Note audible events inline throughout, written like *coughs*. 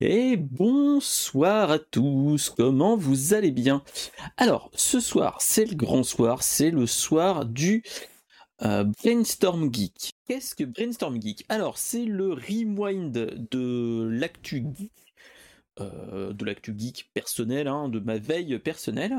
Et bonsoir à tous, comment vous allez bien? Alors, ce soir, c'est le grand soir, c'est le soir du euh, Brainstorm Geek. Qu'est-ce que Brainstorm Geek? Alors, c'est le rewind de l'actu geek, euh, de l'actu geek personnel, hein, de ma veille personnelle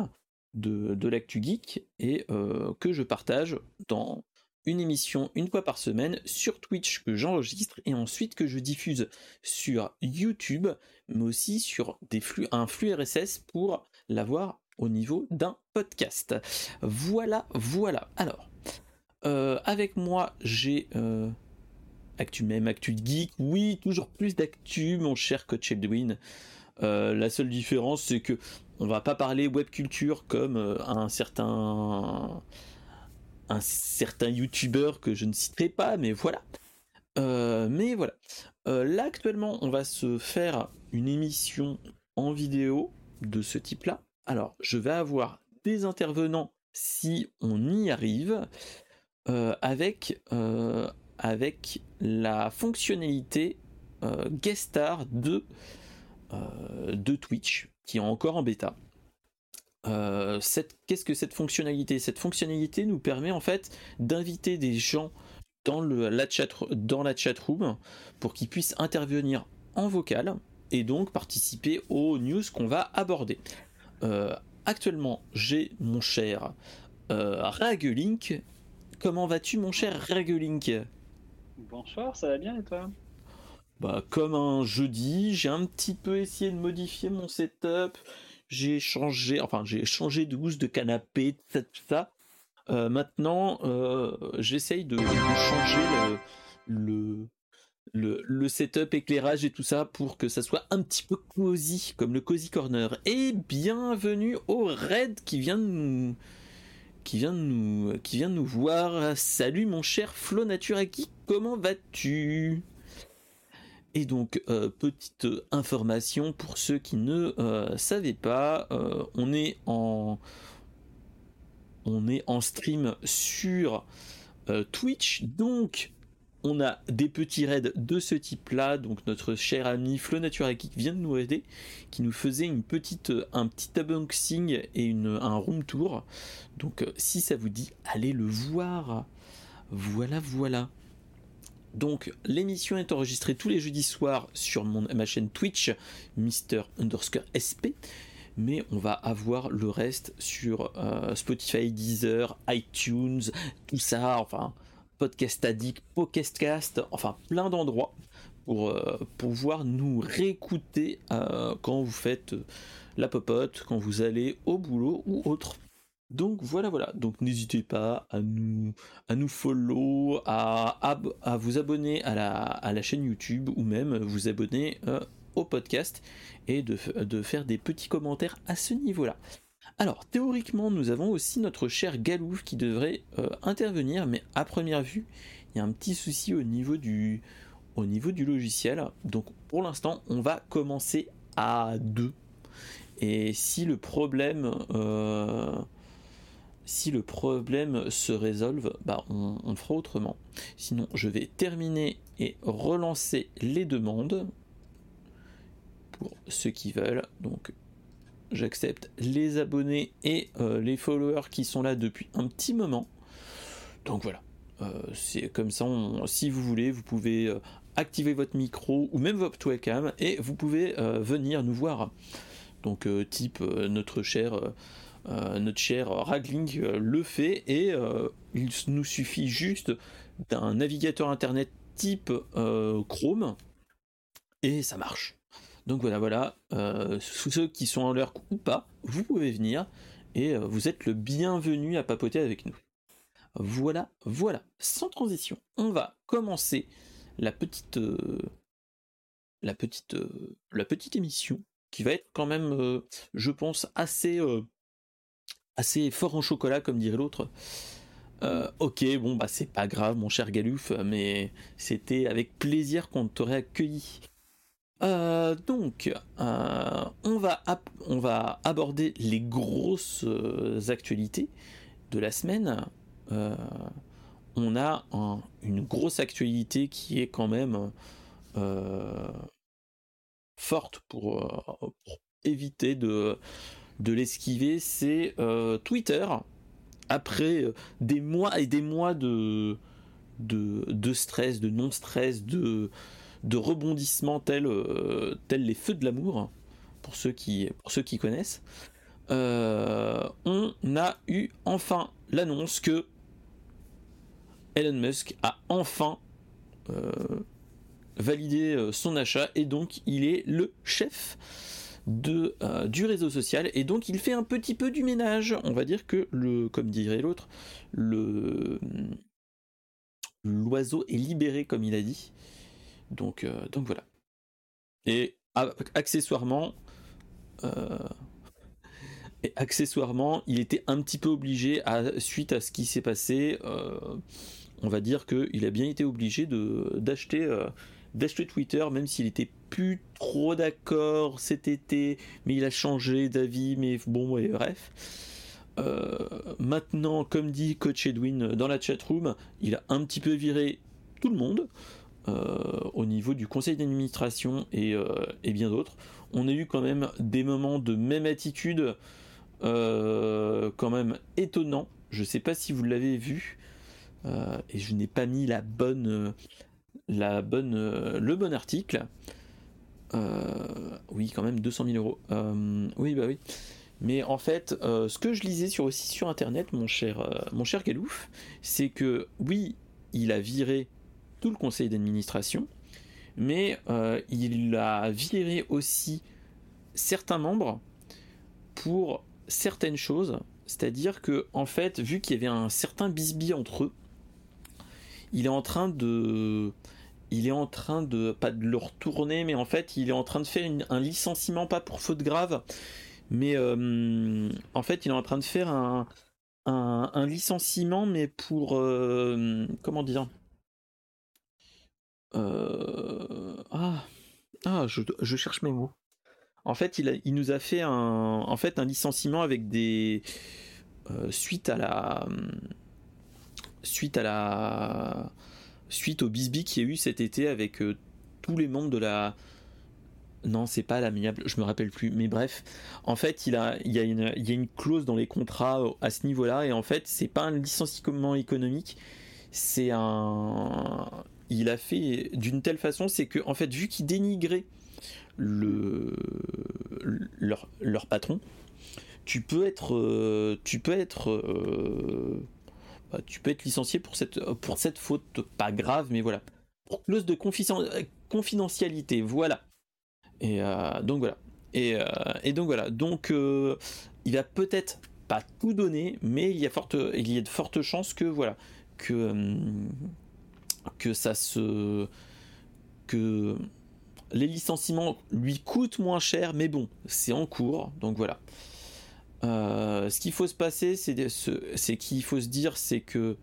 de, de l'actu geek, et euh, que je partage dans une émission une fois par semaine sur Twitch que j'enregistre et ensuite que je diffuse sur YouTube, mais aussi sur des flux, un flux RSS pour l'avoir au niveau d'un podcast. Voilà, voilà. Alors, euh, avec moi, j'ai euh, Actu même, Actu Geek. Oui, toujours plus d'actu, mon cher coach Edwin. Euh, la seule différence, c'est que on va pas parler web culture comme un certain un certain youtubeur que je ne citerai pas, mais voilà. Euh, mais voilà. Euh, là actuellement, on va se faire une émission en vidéo de ce type-là. Alors, je vais avoir des intervenants si on y arrive, euh, avec, la fonctionnalité guest star de, de Twitch, qui est encore en bêta. Euh, qu'est-ce que cette fonctionnalité? Cette fonctionnalité nous permet en fait d'inviter des gens dans, le, la chat, dans la chat room pour qu'ils puissent intervenir en vocal et donc participer aux news qu'on va aborder. Euh, actuellement, j'ai mon cher euh, Ragelink. Comment vas-tu, mon cher Ragelink Bonsoir, ça va bien et toi? Bah, comme un jeudi, j'ai un petit peu essayé de modifier mon setup j'ai changé, enfin j'ai changé de housse de canapé, tout ça. Euh, maintenant, euh, j'essaye de, changer le, le, le, setup, éclairage et tout ça pour que ça soit un petit peu cosy, comme le Cozy Corner. Et bienvenue au Red qui vient nous, qui vient nous, qui vient nous voir. Salut mon cher Flo Naturaki, comment vas-tu? Et donc, euh, petite information pour ceux qui ne euh, savaient pas, euh, on, est en, stream sur Twitch, donc on a des petits raids de ce type-là. Donc notre cher ami Flo Geek vient de nous aider, qui nous faisait une petite, un petit unboxing et un room tour. Donc si ça vous dit, allez le voir. Voilà, voilà. Donc l'émission est enregistrée tous les jeudis soirs sur ma chaîne Twitch, Mister underscore SP. Mais on va avoir le reste sur euh, Spotify, Deezer, iTunes, tout ça, enfin, Podcast Addict, Podcastcast, enfin plein d'endroits pour euh, pouvoir nous réécouter euh, quand vous faites la popote, quand vous allez au boulot ou autre. Donc voilà, voilà. Donc n'hésitez pas à nous, à nous follow, à, vous abonner à la, chaîne YouTube ou même vous abonner euh, au podcast et de, faire des petits commentaires à ce niveau-là. Alors théoriquement, nous avons aussi notre cher Galouf qui devrait euh, intervenir, mais à première vue, il y a un petit souci au niveau du, au niveau du logiciel. Donc pour l'instant, on va commencer à deux. Et si le problème euh, si le problème se résolve, bah on, fera autrement. Sinon, je vais terminer et relancer les demandes pour ceux qui veulent. Donc, j'accepte les abonnés et euh, les followers qui sont là depuis un petit moment. Donc voilà, euh, c'est comme ça. si vous voulez, vous pouvez euh, activer votre micro ou même votre webcam et vous pouvez venir nous voir. Donc, type notre cher notre cher Ragling euh, le fait et euh, il nous suffit juste d'un navigateur internet type Chrome et ça marche. Donc voilà, voilà, ceux qui sont en l'heure ou pas, vous pouvez venir et vous êtes le bienvenu à papoter avec nous. Voilà, voilà, sans transition, on va commencer la petite, la petite, la petite émission qui va être quand même, je pense, assez assez fort en chocolat, comme dirait l'autre. Euh, ok, bon, bah c'est pas grave, mon cher Galouf, mais c'était avec plaisir qu'on t'aurait accueilli. Euh, donc, euh, on, va on va aborder les grosses actualités de la semaine. on a une grosse actualité qui est quand même forte pour, éviter de, de l'esquiver, c'est Twitter. Après des mois et des mois de, stress, de non-stress, de, de rebondissements tels, tels les feux de l'amour, pour, ceux qui, connaissent, on a eu enfin l'annonce que Elon Musk a enfin euh, validé euh, son achat et donc il est le chef de, euh, du réseau social et donc il fait un petit peu du ménage. On va dire que le, comme dirait l'autre, le l'oiseau est libéré comme il a dit. Donc, donc voilà. Et accessoirement, et accessoirement, il était un petit peu obligé à, suite à ce qui s'est passé on va dire qu'il a bien été obligé d'acheter, euh, d'acheter Twitter, même s'il était plus trop d'accord cet été, mais il a changé d'avis, mais bon, bref. Euh, maintenant, comme dit Coach Edwin dans la chatroom, il a un petit peu viré tout le monde euh, au niveau du conseil d'administration et, et bien d'autres. On a eu quand même des moments de même attitude, quand même étonnant. Je sais pas si vous l'avez vu. Euh, et je n'ai pas mis la bonne, euh, la bonne, euh, le bon article. oui, quand même 200 000 euros. oui, bah oui. Mais en fait, ce que je lisais sur, aussi sur internet, mon cher, mon Galouf, c'est que oui, il a viré tout le conseil d'administration, mais il a viré aussi certains membres pour certaines choses. C'est-à-dire que, en fait, vu qu'il y avait un certain bisbis entre eux, il est en train de il est en train de pas de le retourner mais en fait il est en train de faire un licenciement pas pour faute grave mais euh, en fait il est en train de faire un, un, licenciement mais pour euh, comment dire euh, ah ah je, je, cherche mes mots. En fait il, il nous a fait un en fait un licenciement avec des suite à la suite à la suite au bisbee qui a eu cet été avec euh, tous les membres de la non, c'est pas l'amiable, je me rappelle plus. Mais bref, en fait, il, a, il, y a une, il y a une clause dans les contrats euh, à ce niveau-là, et en fait, c'est pas un licenciement économique, c'est un. Il a fait d'une telle façon, c'est que, en fait, vu qu'il dénigrait le, leur, leur patron, tu peux être, euh, tu peux être euh, tu peux être licencié pour cette, euh, pour cette faute, pas grave, mais voilà. Clause de euh, confidentialité, voilà. Et donc voilà. Et, donc voilà. Donc il va peut-être pas tout donner, mais il y a, forte, il y a de fortes chances que voilà que que ça se que les licenciements lui coûtent moins cher, mais bon, c'est en cours, donc voilà. Euh, ce qu'il faut se passer, c'est qu'il faut se dire, c'est que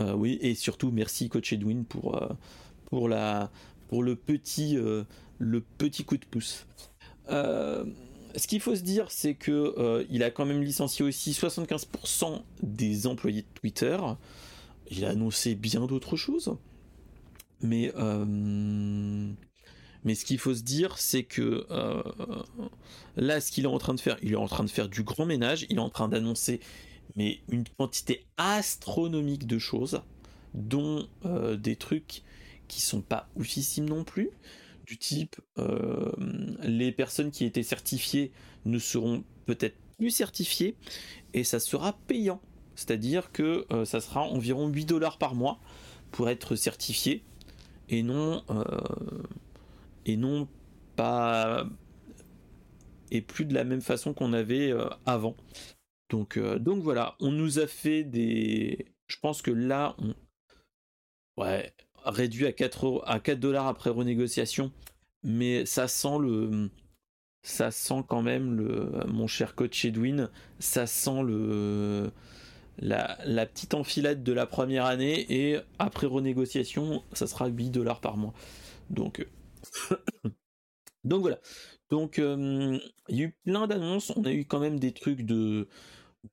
euh, oui, et surtout merci coach Edwin pour euh, pour la pour le petit le petit coup de pouce. ce qu'il faut se dire, c'est que il a quand même licencié aussi 75% des employés de Twitter. Il a annoncé bien d'autres choses, mais mais ce qu'il faut se dire, c'est que euh, là, ce qu'il est en train de faire, il est en train de faire du grand ménage, il est en train d'annoncer mais une quantité astronomique de choses, dont euh, des trucs qui sont pas oufissimes non plus, du type euh, les personnes qui étaient certifiées ne seront peut-être plus certifiées et ça sera payant. C'est-à-dire que ça sera environ 8 dollars par mois pour être certifié et non et non pas et plus de la même façon qu'on avait euh, avant. Donc, euh, donc voilà, on nous a fait des. Je pense que là, on. Ouais, réduit à 4, à 4 dollars après renégociation, mais ça sent le. Ça sent quand même le. Mon cher coach Edwin, ça sent le. La, la petite enfilade de la première année et après renégociation, ça sera 8 dollars par mois. Donc, *coughs* Donc voilà. Donc il y a eu plein d'annonces. On a eu quand même des trucs de,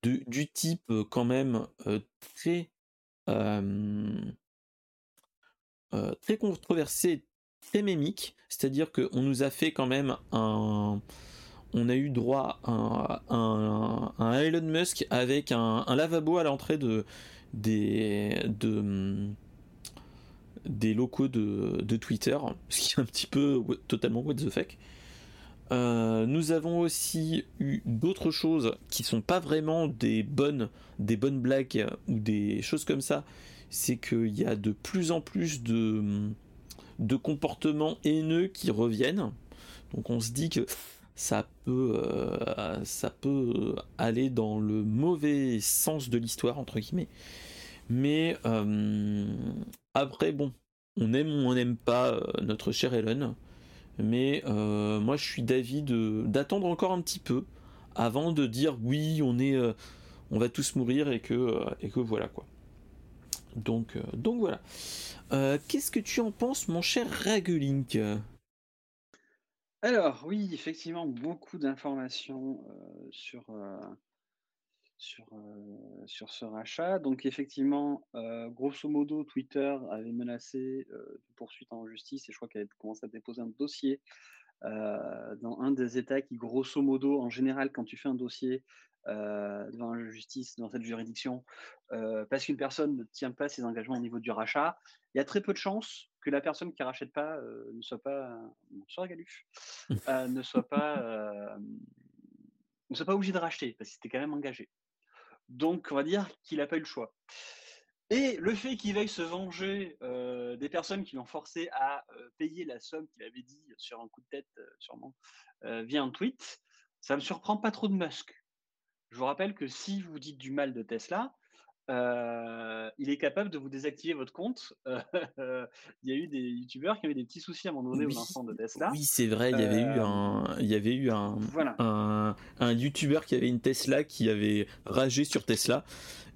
du type quand même très très controversé, très mémique, c'est-à-dire qu'on nous a fait quand même un, on a eu droit à un, Elon Musk avec un, lavabo à l'entrée de des de des locaux de, Twitter, *laughs* ce qui est un petit peu totalement what the fuck. Euh, nous avons aussi eu d'autres choses qui sont pas vraiment des bonnes, des bonnes blagues ou des choses comme ça. C'est qu'il y a de plus en plus de, de comportements haineux qui reviennent. Donc on se dit que ça peut, euh, ça peut aller dans le mauvais sens de l'histoire entre guillemets. Mais euh, après, bon, on aime ou on n'aime pas euh, notre cher Elon, mais euh, moi je suis d'avis d'attendre encore un petit peu avant de dire oui, on est, euh, on va tous mourir et que, et que voilà quoi. Donc, donc voilà. Qu'est-ce que tu en penses, mon cher Ragulink? Alors oui, effectivement, beaucoup d'informations sur sur, sur ce rachat. Donc effectivement, grosso modo, Twitter avait menacé de poursuite en justice et je crois qu'elle commencé à déposer un dossier dans un des États qui, grosso modo, en général, quand tu fais un dossier devant la justice, dans cette juridiction, parce qu'une personne ne tient pas ses engagements au niveau du rachat, il y a très peu de chances que la personne qui ne rachète pas ne soit pas, bonsoir Galuf, *laughs* ne soit pas ne soit pas obligé de racheter parce qu'il était quand même engagé. Donc, on va dire qu'il n'a pas eu le choix. Et le fait qu'il veuille se venger euh, des personnes qui l'ont forcé à euh, payer la somme qu'il avait dit sur un coup de tête, euh, sûrement, via un tweet, ça ne me surprend pas trop de Musk. Je vous rappelle que si vous dites du mal de Tesla, euh, il est capable de vous désactiver votre compte. *laughs* il y a eu des youtubeurs qui avaient des petits soucis à un moment donné au lancement de Tesla. Oui, c'est vrai, il y avait eu euh, un, il y avait eu un, un, un youtubeur qui avait une Tesla qui avait ragé sur Tesla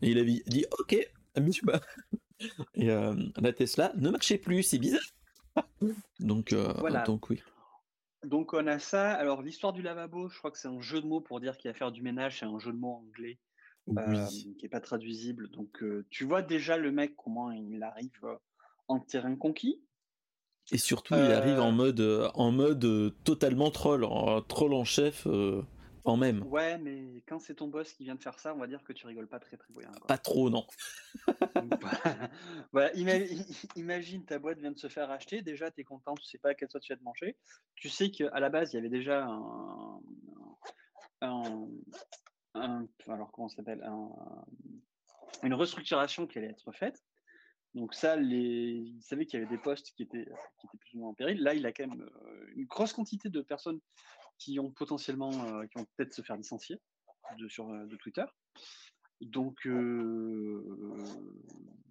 et il avait dit OK. *laughs* Et euh, la Tesla ne marchait plus, c'est bizarre. *laughs* donc, voilà. donc oui. Donc on a ça. Alors l'histoire du lavabo, je crois que c'est un jeu de mots pour dire qu'il va faire du ménage, c'est un jeu de mots anglais qui n'est pas traduisible. Donc, tu vois déjà le mec comment il arrive en terrain conquis? Et surtout, il arrive en mode, en mode totalement troll, en, troll en chef en même. Ouais, mais quand c'est ton boss qui vient de faire ça, on va dire que tu rigoles pas très très bien. Pas trop, non. *laughs* voilà, imagine, ta boîte vient de se faire acheter. Déjà, tu es content, tu sais pas à quelle sauce tu vas te manger. Tu sais qu'à la base, il y avait déjà un, une restructuration qui allait être faite. Donc ça, les, il savait qu'il y avait des postes qui étaient, plus ou moins en péril. Là, il a quand même euh, une grosse quantité de personnes qui ont potentiellement, euh, qui vont peut-être se faire licencier de, sur euh, Twitter. Donc,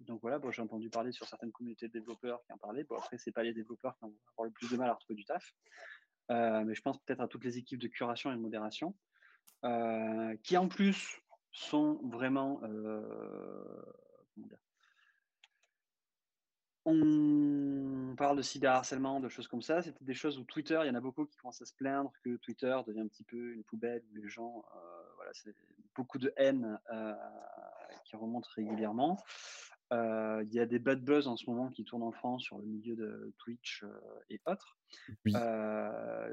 donc voilà, bon, j'ai entendu parler sur certaines communautés de développeurs qui en parlaient. Bon, après, c'est pas les développeurs qui vont avoir le plus de mal à retrouver du taf. mais je pense peut-être à toutes les équipes de curation et de modération. Euh, qui en plus sont vraiment euh, on parle de cyberharcèlement, de choses comme ça. C'était des choses où Twitter, il y en a beaucoup qui commencent à se plaindre que Twitter devient un petit peu une poubelle où les gens, euh, voilà, c'est beaucoup de haine qui remonte régulièrement. il y a des bad buzz en ce moment qui tournent en France sur le milieu de Twitch et autres,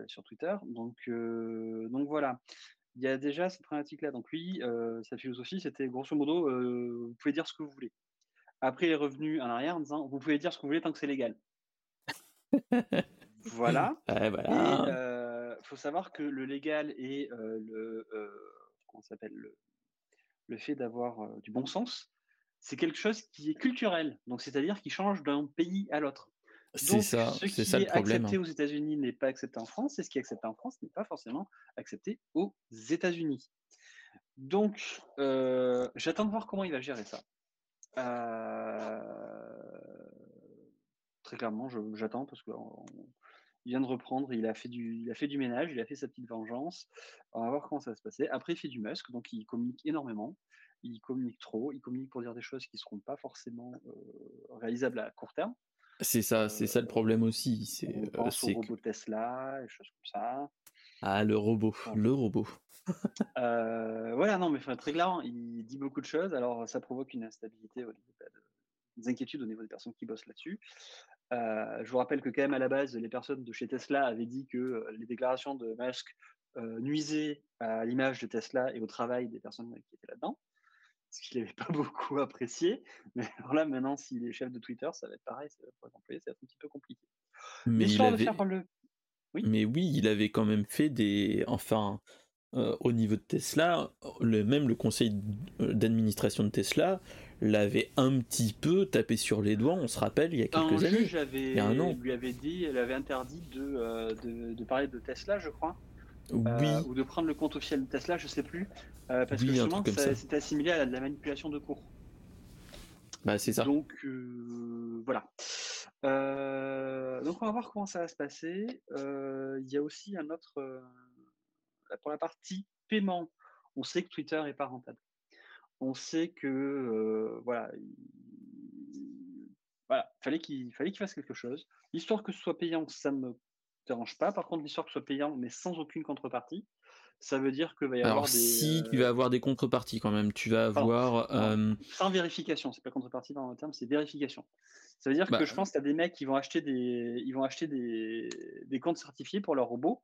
sur Twitter. Donc, donc voilà il y a déjà cette problématique-là. Donc lui, euh, sa philosophie, c'était grosso modo, euh, vous pouvez dire ce que vous voulez. Après, il est revenu en arrière en disant, vous pouvez dire ce que vous voulez tant que c'est légal. *laughs* voilà. Il euh, faut savoir que le légal et le comment s'appelle le, le, fait d'avoir du bon sens, c'est quelque chose qui est culturel. Donc c'est-à-dire qui change d'un pays à l'autre. C'est ça, c'est ça le problème. accepté aux États-Unis n'est pas accepté en France, et ce qui est accepté en France n'est pas forcément accepté aux États-Unis. Donc, euh, j'attends de voir comment il va gérer ça. Euh, très clairement, j'attends parce qu'il vient de reprendre, il a, fait du, il a fait du ménage, il a fait sa petite vengeance. On va voir comment ça va se passer. Après, il fait du Musk, donc il communique énormément. Il communique trop, il communique pour dire des choses qui ne seront pas forcément euh, réalisables à court terme. C'est ça, c'est ça le problème aussi. C'est, au robot Tesla, et choses comme ça. Ah, le robot, le robot. euh, voilà, non, mais très clair, il dit beaucoup de choses. Alors, ça provoque une instabilité, des inquiétudes au niveau des personnes qui bossent là-dessus. je vous rappelle que quand même à la base, les personnes de chez Tesla avaient dit que les déclarations de Musk nuisaient à l'image de Tesla et au travail des personnes qui étaient là-dedans ce qu'il n'avait pas *laughs* beaucoup apprécié. Mais alors là, maintenant, s'il est chef de Twitter, ça va être pareil, ça va, pour ça va être un petit peu compliqué. Mais, il avait... le... oui mais oui, il avait quand même fait des. Enfin, euh, au niveau de Tesla, le, même le conseil d'administration de Tesla l'avait un petit peu tapé sur les doigts, on se rappelle, il y a quelques années. il y a un an. lui avait dit, elle avait interdit de, euh, de, de parler de Tesla, je crois. Euh, ou de prendre le compte officiel de Tesla, je sais plus, euh, parce que justement, c'est assimilé à la manipulation de cours. Bah, c'est ça. Donc, euh, voilà. donc, on va voir comment ça va se passer. Il y a aussi un autre. pour la partie paiement, on sait que Twitter est pas rentable. On sait que. voilà. Voilà, fallait qu'il fallait qu'il fasse quelque chose. L'histoire que ce soit payant, ça me dérange pas. Par contre, l'histoire que ce soit payant, mais sans aucune contrepartie, ça veut dire que va y avoir des. Si tu vas avoir des contreparties quand même, tu vas avoir. Euh, sans vérification, c'est pas contrepartie dans le terme, c'est vérification. Ça veut dire que bah, je pense que tu as des mecs qui vont acheter des, ils vont acheter des, des comptes certifiés pour leurs robots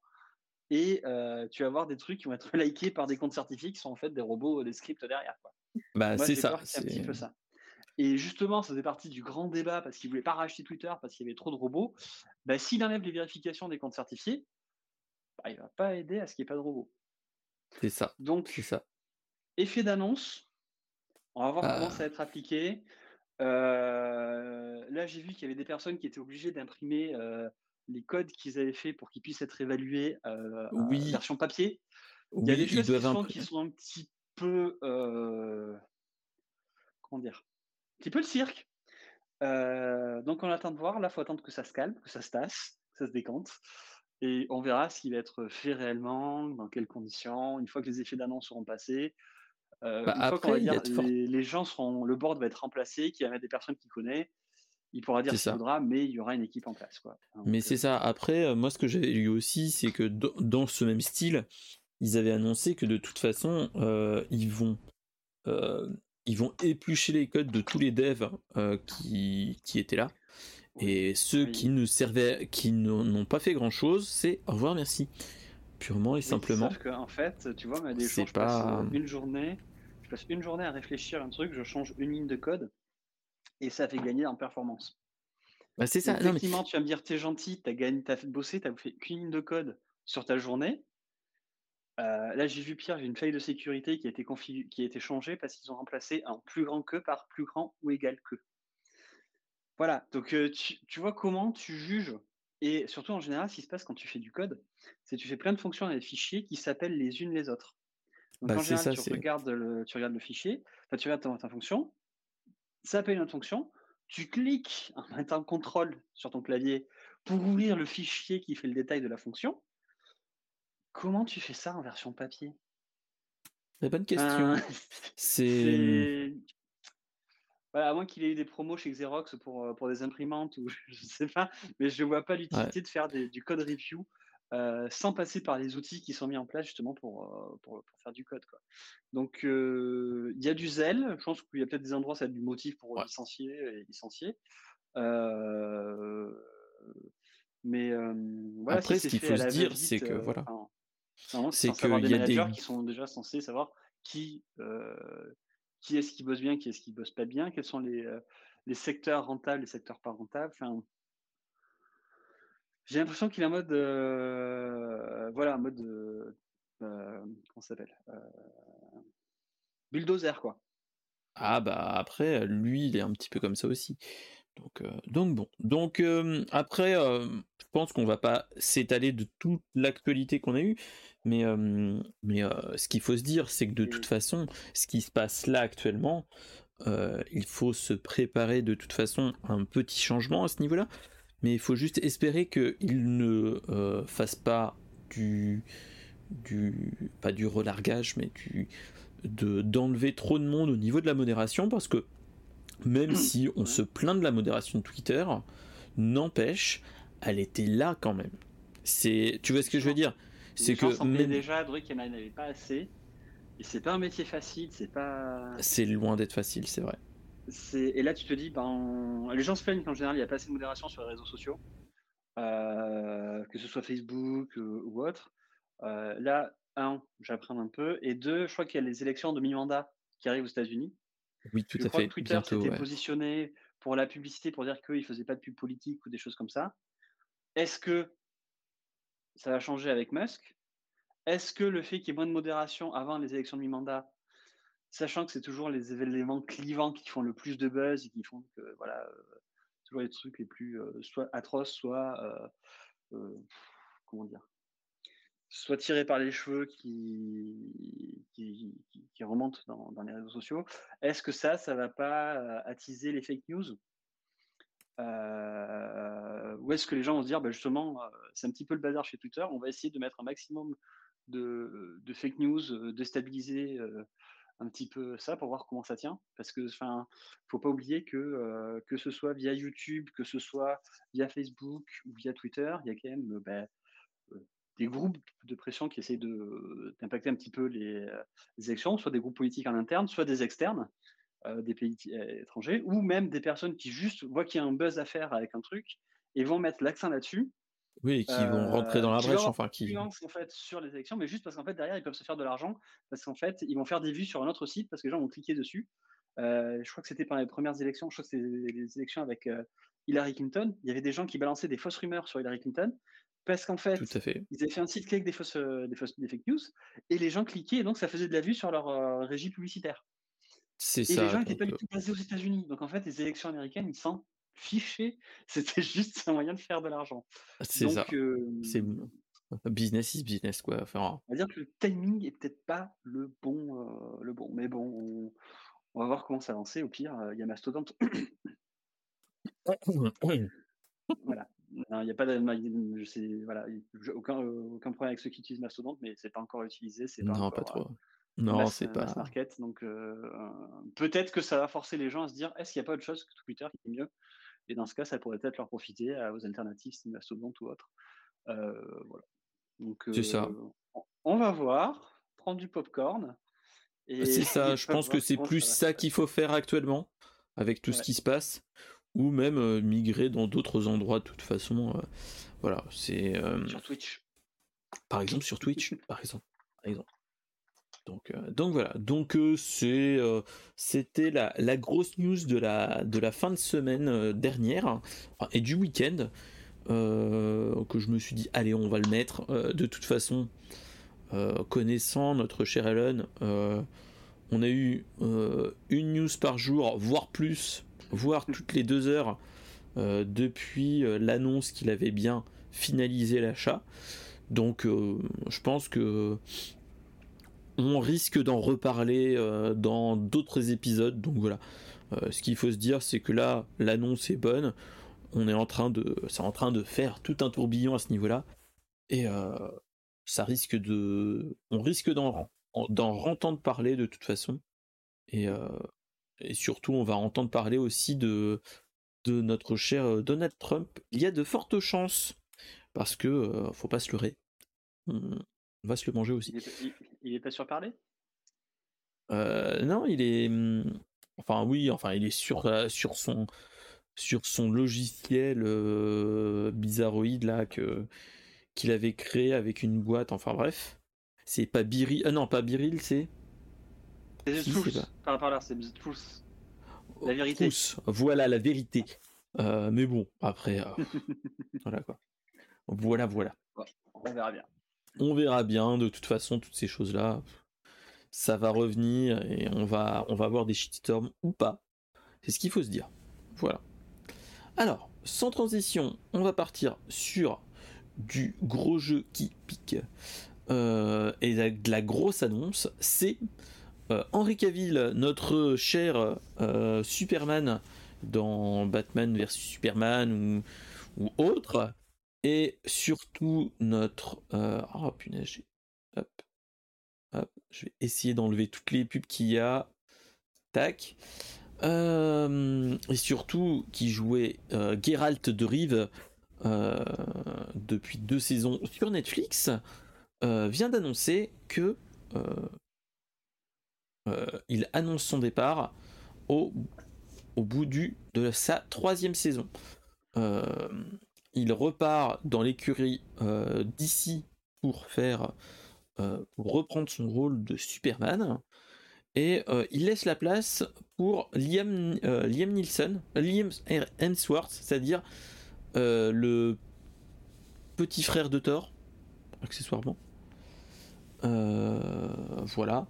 et euh, tu vas avoir des trucs qui vont être *laughs* likés par des comptes certifiés qui sont en fait des robots, des scripts derrière. Quoi. Bah, c'est ça. C'est un petit peu ça. Et justement, ça faisait partie du grand débat parce qu'il voulait pas racheter Twitter parce qu'il y avait trop de robots. Bah, s'il enlève les vérifications des comptes certifiés, bah, il va pas aider à ce qu'il n'y ait pas de robots. C'est ça. Donc, c'est ça. Effet d'annonce. On va voir comment ça va être appliqué. Euh, là, j'ai vu qu'il y avait des personnes qui étaient obligées d'imprimer euh, les codes qu'ils avaient fait pour qu'ils puissent être évalués euh, en version papier. Il y a des choses qui, sont un petit peu. comment dire Un petit peu le cirque. donc, on attend de voir. Là, il faut attendre que ça se calme, que ça se tasse, que ça se décante. Et on verra ce qui va être fait réellement, dans quelles conditions, une fois que les effets d'annonce seront passés. Euh, bah, une fois dire, les, gens seront, le board va être remplacé, qu'il y a des personnes qui connaît, il pourra dire ce qu'il faudra, mais il y aura une équipe en place. Quoi. mais c'est ça. Après, euh, moi, ce que j'ai lu aussi, c'est que dans ce même style, ils avaient annoncé que de toute façon, euh, ils vont ils vont éplucher les codes de tous les devs qui, qui étaient là et ceux qui ne servaient, qui n'ont pas fait grand chose, c'est au revoir, merci. Purement et simplement. Sauf en fait, tu vois, mais des jours, je pas... passe une journée, je passe une journée à réfléchir à un truc, je change une ligne de code et ça fait gagner en performance. Bah c'est ça. Effectivement, tu vas me dire, t'es gentil, t'as gagné, t'as fait bosser, t'as fait qu'une ligne de code sur ta journée. Euh, là, j'ai vu Pierre, j'ai une faille de sécurité qui a été, qui a été changée parce qu'ils ont remplacé un plus grand que par plus grand ou égal que. Voilà, donc tu, vois comment tu juges. Et surtout, en général, ce qui se passe quand tu fais du code, c'est que tu fais plein de fonctions dans les fichiers qui s'appellent les unes les autres. Donc bah, en général, tu, regardes le, tu regardes le fichier, tu regardes ta, fonction, ça appelle une autre fonction, tu cliques en mettant contrôle sur ton clavier pour ouvrir le fichier qui fait le détail de la fonction. Comment tu fais ça en version papier? *laughs* C'est bonne question. Mmh c'est à moins qu'il ait eu des promos chez Xerox pour, euh, pour des imprimantes ou *laughs* je ne sais pas, mais je ne vois pas l'utilité de faire du code review euh, sans passer par les outils qui sont mis en place justement pour, euh, pour, faire du code. Quoi. Donc il y a du zèle, je pense qu'il y a peut-être des endroits, ça a du motif pour licencier et licencier. mais voilà, après, ce qu'il faut se dire, c'est que voilà. c'est qu'il y a des managers qui sont déjà censés savoir qui qui est-ce qui bosse bien, qui est-ce qui bosse pas bien, quels sont les, euh, les secteurs rentables, les secteurs pas rentables. Enfin, j'ai l'impression qu'il est en mode, euh, voilà, en mode, euh, comment ça s'appelle, bulldozer quoi. Ah bah après, lui, il est un petit peu comme ça aussi. Donc, donc bon. Donc après, je pense qu'on va pas s'étaler de toute l'actualité qu'on a eue, mais, mais ce qu'il faut se dire, c'est que de toute façon, ce qui se passe là actuellement, il faut se préparer de toute façon à un petit changement à ce niveau-là. Mais il faut juste espérer qu'il ne fasse pas du, du. pas du relargage, mais du. d'enlever trop de monde au niveau de la modération, parce que même si on se plaint de la modération de Twitter, n'empêche, elle était là quand même. C'est, tu vois ce que je veux dire? C'est que même... déjà Drake qu'il n'y en avait pas assez. Et c'est pas un métier facile, c'est pas. C'est loin d'être facile, c'est vrai. Et là, tu te dis, ben, les gens se plaignent qu'en général, il n'y a pas assez de modération sur les réseaux sociaux, euh, que ce soit Facebook euh, ou autre. Euh, là, un, j'apprends un peu. Et deux, je crois qu'il y a les élections de mi-mandat qui arrivent aux États-Unis. Oui, tout à fait. Twitter s'était positionné pour la publicité, pour dire qu'il ne faisait pas de pub politique ou des choses comme ça. Est-ce que ça va changer avec Musk? Est-ce que le fait qu'il y ait moins de modération avant les élections de mi-mandat sachant que c'est toujours les événements clivants qui font le plus de buzz et qui font que, voilà, euh, toujours les trucs les plus euh, soit atroces, soit, euh, comment dire, soit tirés par les cheveux qui, qui, remontent dans, les réseaux sociaux. Est-ce que ça, ça va pas attiser les fake news? Ou est-ce que les gens vont se dire, bah, justement, c'est un petit peu le bazar chez Twitter, on va essayer de mettre un maximum de, fake news, déstabiliser un petit peu ça pour voir comment ça tient? Parce que, enfin, faut pas oublier que euh, que ce soit via YouTube, que ce soit via Facebook ou via Twitter, il y a quand même euh, euh, des groupes de pression qui essayent d'impacter un petit peu les, élections, soit des groupes politiques en interne, soit des externes, des pays étrangers, ou même des personnes qui juste voient qu'il y a un buzz à faire avec un truc et vont mettre l'accent là-dessus oui, qui vont rentrer dans la brèche, enfin qui. en fait sur les élections, mais juste parce qu'en fait derrière ils peuvent se faire de l'argent, parce qu'en fait ils vont faire des vues sur un autre site parce que les gens vont cliquer dessus. Euh, je crois que c'était pendant les premières élections, je crois que c'était les élections avec euh, Hillary Clinton. Il y avait des gens qui balançaient des fausses rumeurs sur Hillary Clinton parce qu'en fait, ils avaient fait un site avec des fausses, euh, des fausses, des fake news et les gens cliquaient et donc ça faisait de la vue sur leur régie publicitaire. C'est ça. Et les gens n'étaient pas du tout basés aux États-Unis. Donc en fait, les élections américaines, ils sont fiché. *laughs* C'était juste un moyen de faire de l'argent. C'est ça. C'est business is business quoi. Enfin, on va dire que le timing est peut-être pas le bon, le bon. Mais bon, on, va voir comment ça avancer. Au pire, il y a Mastodon. *coughs* *coughs* voilà. Il n'y a pas de, je sais, voilà, aucun, aucun problème avec ceux qui utilisent Mastodon, mais c'est pas encore utilisé. C'est pas non, pas trop. Non, c'est pas. market, donc peut-être que ça va forcer les gens à se dire est-ce qu'il n'y a pas autre chose que Twitter qui est mieux? Et dans ce cas, ça pourrait peut-être leur profiter aux alternatives, Mastodon ou autre. Euh, voilà. Donc, c'est ça. Euh, on va voir, prendre du popcorn. C'est ça, *laughs* je pense que c'est plus ça, qu'il faut faire actuellement, avec tout ce qui se passe, ou même euh, migrer dans d'autres endroits de toute façon. voilà, c'est. Sur Twitch. Par exemple, sur Twitch, par exemple. Par exemple. Donc, euh, donc voilà, donc euh, c'est, euh, c'était la, la, grosse news de la, de la fin de semaine dernière et du week-end que je me suis dit allez on va le mettre. de toute façon, connaissant notre cher Elon, on a eu une news par jour, voire plus, voire *laughs* toutes les deux heures depuis l'annonce qu'il avait bien finalisé l'achat. Donc je pense que on risque d'en reparler euh, dans d'autres épisodes. Donc voilà. Euh, ce qu'il faut se dire, c'est que là, l'annonce est bonne. On est en train de, c'est en train de faire tout un tourbillon à ce niveau-là. Et euh, ça risque de, on risque d'en, d'en entendre parler de toute façon. Et, et surtout, on va entendre parler aussi de, de notre cher Donald Trump. Il y a de fortes chances parce que faut pas se leurrer. On, va se le manger aussi. Il est pas sur parler euh, Non, il est. Hmm, enfin, oui, enfin, il est sur, euh, sur, son, sur son logiciel euh, bizarroïde là que, qu'il avait créé avec une boîte. Enfin, bref. C'est pas Biril. Ah non, pas Biril, c'est. C'est si, Par, par là, c'est La vérité. Voilà la vérité. mais bon, après. *laughs* voilà quoi. Voilà, voilà. On verra bien on verra bien. De toute façon, toutes ces choses-là, ça va revenir et on va, on va avoir des shitstorms ou pas. C'est ce qu'il faut se dire. Voilà. Alors, sans transition, on va partir sur du gros jeu qui pique euh, et de la grosse annonce. C'est euh, Henry Cavill, notre cher euh, Superman dans Batman vs Superman ou, autre, et surtout notre... Euh, oh punaise, hop, hop, je vais essayer d'enlever toutes les pubs qu'il y a. Tac. Euh, et surtout qui jouait euh, Geralt de Rive depuis deux saisons sur Netflix, vient d'annoncer que il annonce son départ au bout du, de sa troisième saison. il repart dans l'écurie d'ici pour faire reprendre son rôle de Superman et il laisse la place pour Liam, Liam Nielsen, Liam Hemsworth, c'est-à-dire le petit frère de Thor, accessoirement. voilà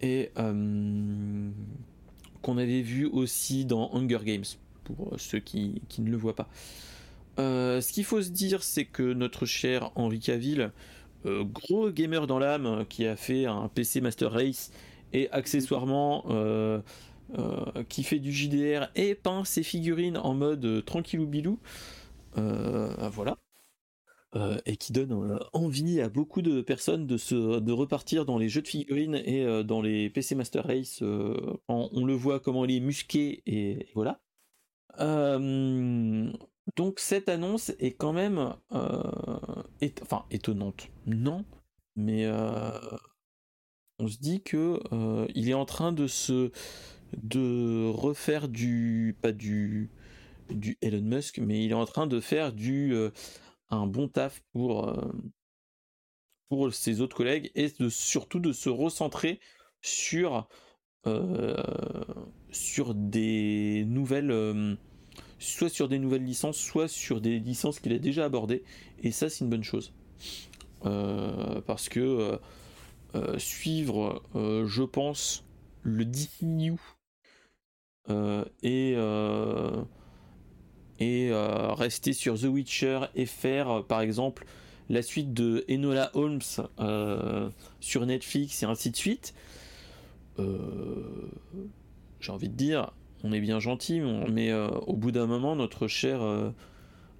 et euh, qu'on avait vu aussi dans Hunger Games, pour ceux qui, ne le voient pas. Euh, ce qu'il faut se dire, c'est que notre cher Henri Cavill, euh, gros gamer dans l'âme, qui a fait un PC Master Race et accessoirement qui fait du JDR et peint ses figurines en mode tranquillou bilou, voilà. Euh, et qui donne euh, envie à beaucoup de personnes de, se, de repartir dans les jeux de figurines et euh, dans les PC Master Race. on le voit comment il est musqué et, voilà. donc cette annonce est quand même enfin étonnante. Non, mais on se dit que il est en train de se de refaire du pas du du Elon Musk, mais il est en train de faire du un bon taf pour, euh, pour ses autres collègues et de, surtout de se recentrer sur, euh, sur des nouvelles. Euh, soit sur des nouvelles licences, soit sur des licences qu'il a déjà abordées. Et ça, c'est une bonne chose. parce que suivre, je pense, le DCU et et euh, rester sur The Witcher et faire euh, par exemple la suite de Enola Holmes euh, sur Netflix et ainsi de suite. J'ai envie de dire, on est bien gentil, mais au bout d'un moment, notre cher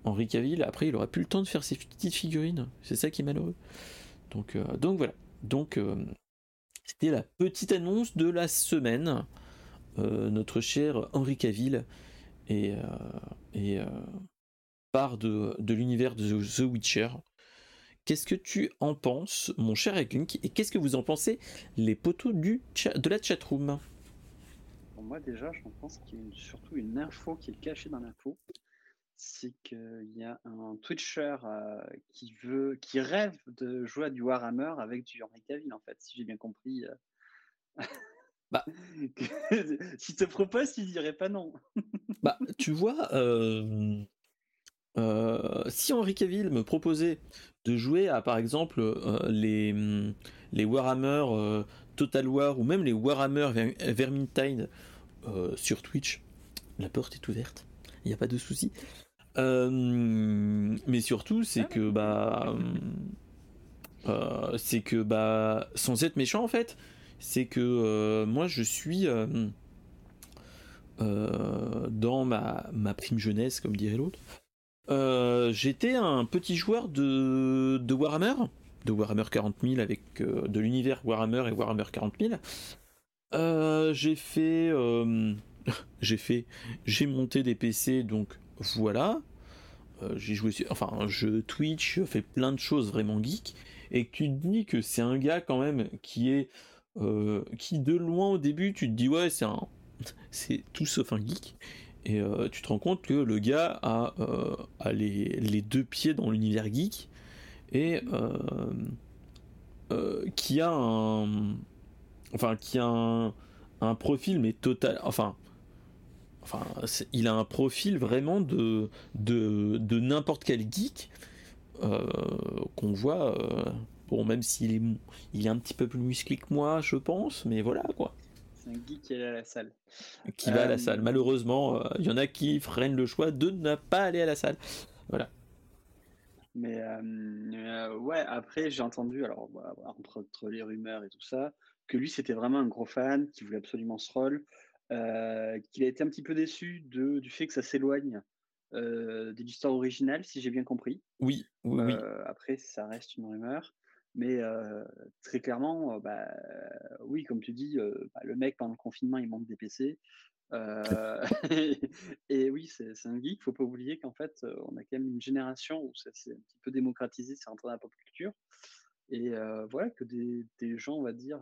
Henri Cavill, après, il aura plus le temps de faire ses petites figurines. C'est ça qui est malheureux. Donc, voilà. Donc, c'était la petite annonce de la semaine. notre cher Henri Cavill et, euh, et euh, part de, de l'univers de The Witcher. Qu'est-ce que tu en penses, mon cher Eglink, et qu'est-ce que vous en pensez, les poteaux du de la chatroom? Moi déjà, je pense qu'il y a surtout une info qui est cachée dans l'info. C'est qu'il y a un Twitcher euh, qui veut, qui rêve de jouer à du Warhammer avec du Henry Cavill, en fait, si j'ai bien compris. *laughs* Bah, *laughs* si te propose, tu dirais pas non. *laughs* bah, tu vois, euh, euh, si Henri Cavill me proposait de jouer à, par exemple, euh, les, les Warhammer Total War ou même les Warhammer Vermintide sur Twitch, la porte est ouverte, il n'y a pas de souci. mais surtout, c'est ah que bah, c'est que bah, sans être méchant en fait, c'est que euh, moi je suis euh, euh, dans ma, ma, prime jeunesse, comme dirait l'autre. J'étais un petit joueur de, de, Warhammer, de Warhammer 40 000 avec de l'univers Warhammer et Warhammer 40 000. j'ai fait, *laughs* j'ai fait, j'ai monté des PC, donc voilà. j'ai joué, enfin, je Twitch, fait plein de choses vraiment geek, et tu te dis que c'est un gars quand même qui est euh, qui de loin au début tu te dis ouais c'est un *laughs* c'est tout sauf un geek. Et euh, tu te rends compte que le gars a, euh, a les, deux pieds dans l'univers geek et qui a un enfin qui a un, profil mais total enfin enfin il a un profil vraiment de de, de n'importe quel geek qu'on voit Bon, même s'il est, il est un petit peu plus musclé que moi, je pense, mais voilà quoi. C'est un geek qui est à la salle. Qui va à la euh, salle. Malheureusement, euh, il y en a qui freinent le choix de ne pas aller à la salle. Voilà. Mais euh, ouais, après j'ai entendu, alors entre, les rumeurs et tout ça, que lui c'était vraiment un gros fan, qui voulait absolument ce rôle, qu'il a été un petit peu déçu de, du fait que ça s'éloigne de l'histoire originale, si j'ai bien compris. Oui, oui, oui. Après, ça reste une rumeur. Mais très clairement, bah, oui, comme tu dis, bah, le mec pendant le confinement, il manque des PC. *laughs* et, oui, c'est un geek. Faut pas oublier qu'en fait, on a quand même une génération où ça s'est un petit peu démocratisé, c'est rentré dans la pop culture. Et voilà, que des, des, gens, on va dire,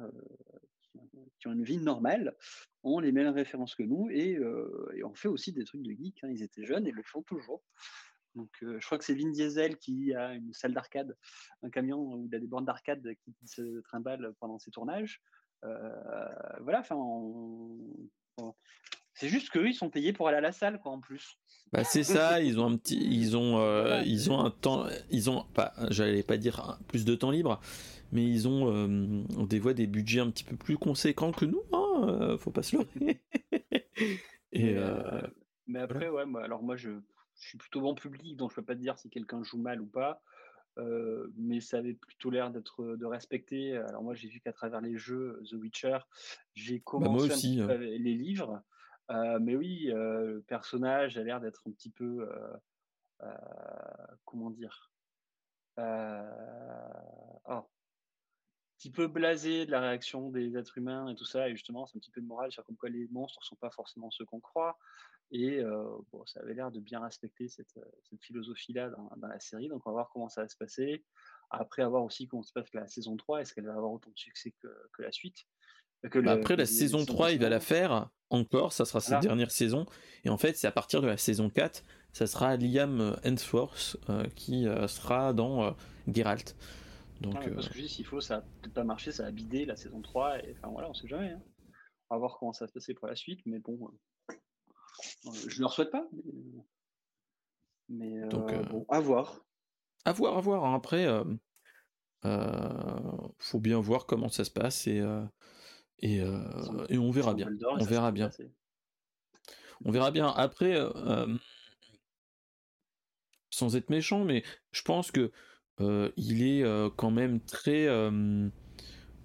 qui, ont une vie normale ont les mêmes références que nous et, et on fait aussi des trucs de geek. Hein. Ils étaient jeunes et le font toujours. Donc, je crois que c'est Vin Diesel qui a une salle d'arcade, un camion où il a des bornes d'arcade qui se trimballent pendant ses tournages. voilà, enfin, c'est juste qu'eux, ils sont payés pour aller à la salle, quoi, en plus. Bah, c'est ça, ils ont un petit, ils ont, euh, ils ont un temps, ils ont, pas, j'allais pas dire plus de temps libre, mais ils ont euh, des fois des budgets un petit peu plus conséquents que nous, hein, euh, faut pas se leurrer. *laughs* Et mais après, ouais, alors moi, je, je, suis plutôt bon public, donc je peux pas te dire si quelqu'un joue mal ou pas. mais ça avait plutôt l'air d'être de respecter. Alors moi, j'ai vu qu'à travers les jeux The Witcher, j'ai bah, commencé aussi, hein. les livres. Euh, mais oui, euh, le personnage a l'air d'être un petit peu, euh, comment dire, oh, un petit peu blasé de la réaction des êtres humains et tout ça. Et justement, c'est un petit peu de morale sur comme quoi les monstres ne sont pas forcément ceux qu'on croit. Et bon, ça avait l'air de bien respecter cette, philosophie-là dans, la série. Donc, on va voir comment ça va se passer. Après, avoir aussi comment se passe la saison 3. Est-ce qu'elle va avoir autant de succès que la suite? Bah, après, la saison 3, il va la faire encore, ça sera sa dernière saison. Et en fait, c'est à partir de la saison 4, ça sera Liam Hemsworth euh, qui euh, sera dans Geralt. Donc, parce que s'il faut, ça n'a peut-être pas marché, ça a bidé la saison 3. Et enfin voilà, on sait jamais. Hein. On va voir comment ça va se passer pour la suite. Mais bon, je ne leur souhaite pas. Mais, Donc, bon, à voir. À voir, à voir. Hein. Après, faut bien voir comment ça se passe. Et et, et on verra bien. On verra bien. On verra bien. Après, sans être méchant, mais je pense que il est quand même très,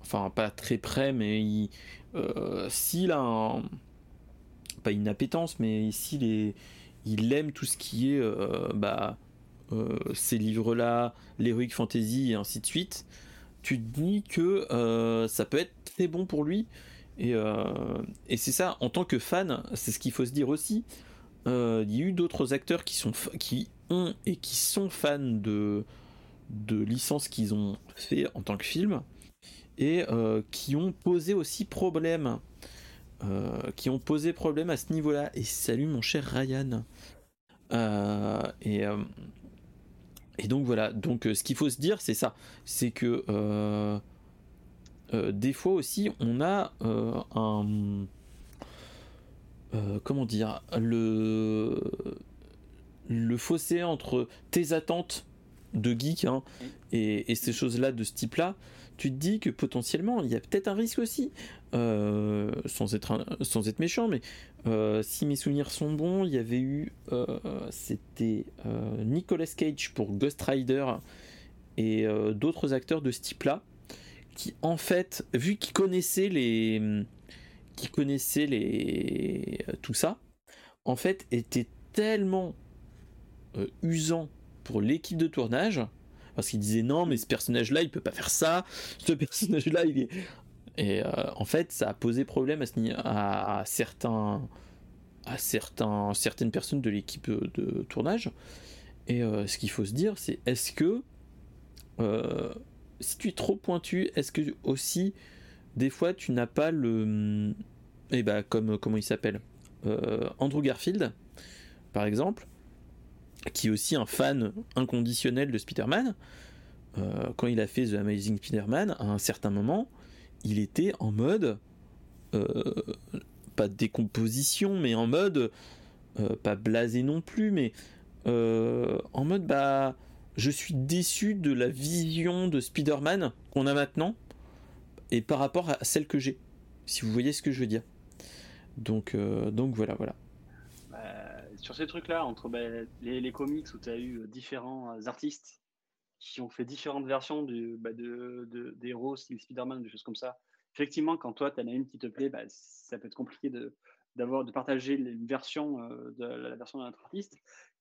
enfin pas très près, mais il, s'il a pas une appétence, mais est, il aime tout ce qui est, bah, ces livres-là, l'heroic fantasy et ainsi de suite tu te dis que euh, ça peut être très bon pour lui. Et, euh, c'est ça, en tant que fan, c'est ce qu'il faut se dire aussi. Euh, il y a eu d'autres acteurs qui, sont, qui ont et qui sont fans de licences qu'ils ont fait en tant que film et qui ont posé aussi problème. Qui ont posé problème à ce niveau-là. Et salut mon cher Ryan. et et donc voilà, donc euh, ce qu'il faut se dire, c'est ça, c'est que euh, euh, des fois aussi, on a un comment dire le le fossé entre tes attentes de geek hein, et, ces choses-là de ce type-là, tu te dis que potentiellement il y a peut-être un risque aussi, sans, être sans être méchant, mais euh, si mes souvenirs sont bons, il y avait eu, euh, c'était euh, Nicolas Cage pour Ghost Rider et d'autres acteurs de ce type-là, qui en fait, vu qu'ils connaissaient les, qui connaissaient les, tout ça, en fait, étaient tellement usants pour l'équipe de tournage parce qu'ils disaient non mais ce personnage là il peut pas faire ça ce personnage là il est et euh, en fait, ça a posé problème à, certains, à certaines personnes de l'équipe de tournage. Et euh, ce qu'il faut se dire, c'est est-ce que euh, si tu es trop pointu, est-ce que aussi des fois tu n'as pas le, et eh bah ben, comme comment il s'appelle, Andrew Garfield, par exemple, qui est aussi un fan inconditionnel de Spider-Man. quand il a fait The Amazing Spider-Man, à un certain moment, il était en mode euh, pas décomposition, mais en mode euh, pas blasé non plus, mais euh, en mode bah je suis déçu de la vision de Spider-Man qu'on a maintenant et par rapport à celle que j'ai. Si vous voyez ce que je veux dire. Donc, donc voilà, voilà. Sur ces trucs-là, entre bah, les, comics où tu as eu différents artistes qui ont fait différentes versions du, bah, de, des héros, style Spider-Man, des choses comme ça. Effectivement, quand toi, tu en as une qui te plaît, bah, ça peut être compliqué de, d'avoir, de partager une version euh, de la version d'un autre artiste.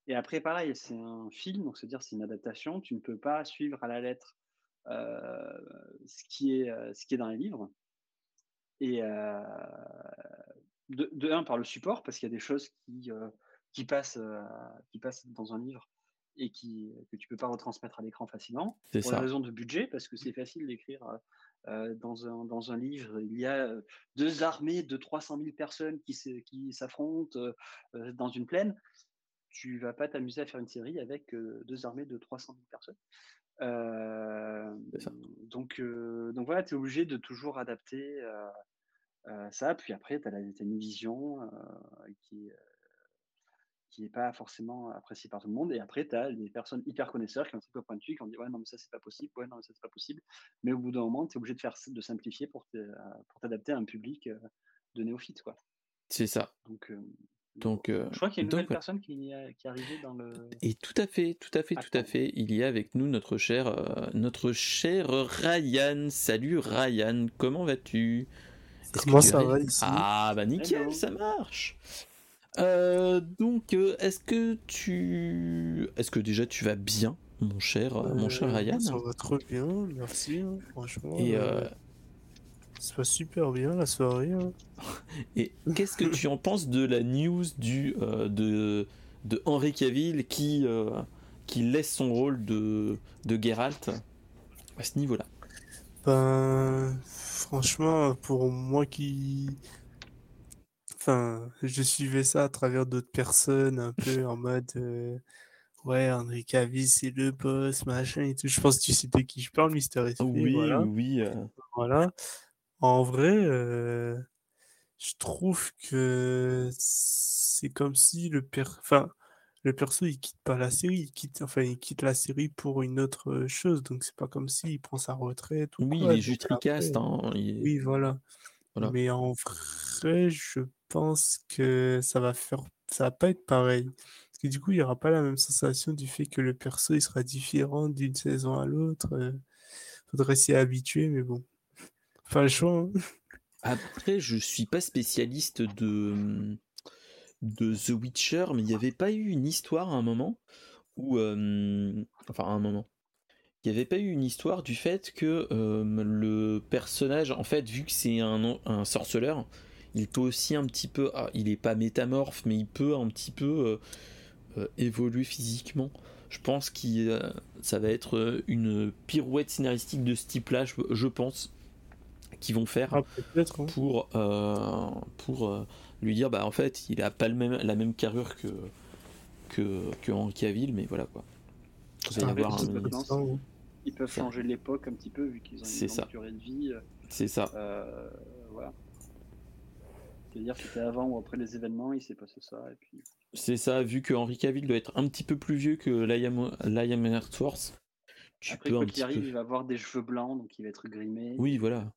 Et après, pareil, c'est un film, donc c'est-à-dire c'est une adaptation. Tu ne peux pas suivre à la lettre euh, ce, qui est, euh, ce qui est dans les livres. Et de, un, par le support, parce qu'il y a des choses qui, qui, passent, qui passent dans un livre et qui, que tu peux pas retransmettre à l'écran facilement. Pour des raisons de budget, parce que c'est facile d'écrire dans, un, dans un livre, il y a deux armées de 300 000 personnes qui, qui s'affrontent dans une plaine, tu vas pas t'amuser à faire une série avec deux armées de 300 000 personnes. donc, donc voilà, tu es obligé de toujours adapter ça. Puis après, tu as, une vision qui, qui n'est pas forcément apprécié par tout le monde. Et après, tu as des personnes hyper connaisseurs qui ont un petit peu pointu, qui ont dit Ouais, non, mais ça, c'est pas possible. Ouais, non, mais ça, c'est pas possible. Mais au bout d'un moment, tu es obligé de, faire, de simplifier pour t'adapter à un public euh, de néophytes. quoi. C'est ça. Donc, euh, donc, euh, je crois qu'il y a une nouvelle personne qui, qui, est arrivée dans le. Et tout à fait, tout à fait, tout à fait. Il y a avec nous notre cher, notre cher Ryan. Salut Ryan, comment vas-tu? Comment ça va ici? Ah bah nickel, ça marche. Euh, donc, euh, est-ce que tu, est-ce que déjà tu vas bien, mon cher, euh, mon cher Ryan Ça va trop bien, merci, hein, franchement. Et ça va super bien la soirée. Hein. *laughs* Et qu'est-ce que tu en penses de la news du de de Henry Cavill qui qui laisse son rôle de de Geralt à ce niveau-là? Ben, franchement, pour moi qui Enfin, je suivais ça à travers d'autres personnes, un peu en mode euh, ouais, Henri Cavill, c'est le boss, machin et tout. Je pense que tu sais de qui je parle, Mister SP. Oui, voilà. oui. Euh. Voilà. En vrai, euh, je trouve que c'est comme si le per... enfin, le perso il quitte pas la série, il quitte, enfin, il quitte la série pour une autre chose. Donc c'est pas comme s'il prend sa retraite. oui, il est juste recast. Hein, Oui, voilà. Voilà. Mais en vrai, je pense que ça va faire ça va pas être pareil. Parce que du coup, il y aura pas la même sensation du fait que le perso il sera différent d'une saison à l'autre. Euh. faudrait s'y habituer, mais bon. Le choix. Hein. Après, je suis pas spécialiste de de The Witcher, mais il n'y avait pas eu une histoire à un moment où, enfin, à un moment, il n'y avait pas eu une histoire du fait que le personnage, en fait, vu que c'est un, un sorceleur, il peut aussi un petit peu, ah, il est pas métamorphe, mais il peut un petit peu euh, euh, évoluer physiquement. Je pense que euh, ça va être une pirouette scénaristique de ce type-là, je, pense, qu'ils vont faire ah, hein. pour, pour lui dire, bah en fait, il a pas le même, la même carrure que, que, que Henri Cavill, mais voilà quoi. Ils peuvent changer l'époque un petit peu vu qu'ils ont une durée de vie. C'est ça. voilà. C'est-à-dire que c'était avant ou après les événements, il s'est passé ça. Et puis... C'est ça, vu que Henry Cavill doit être un petit peu plus vieux que Liam, Liam Hemsworth. Tu après, quoi qu'il arrive, il va avoir des cheveux blancs, donc il va être grimé. Oui, voilà.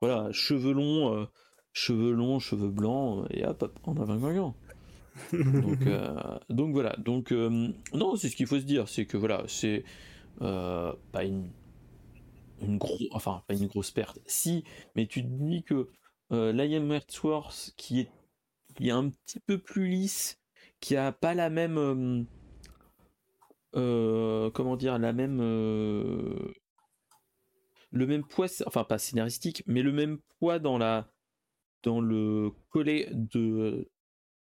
Voilà, cheveux longs, euh, cheveux longs, cheveux blancs, et hop, hop on a un gagnant. *laughs* donc, *laughs* euh, donc voilà, donc euh, non, c'est ce qu'il faut se dire, c'est que voilà, c'est pas une, une grosse, enfin pas une grosse perte. Si, mais tu te dis que euh, Liam Hemsworth qui est, qui est un petit peu plus lisse, qui a pas la même euh, euh, comment dire la même le même poids enfin pas scénaristique mais le même poids dans la dans le collet de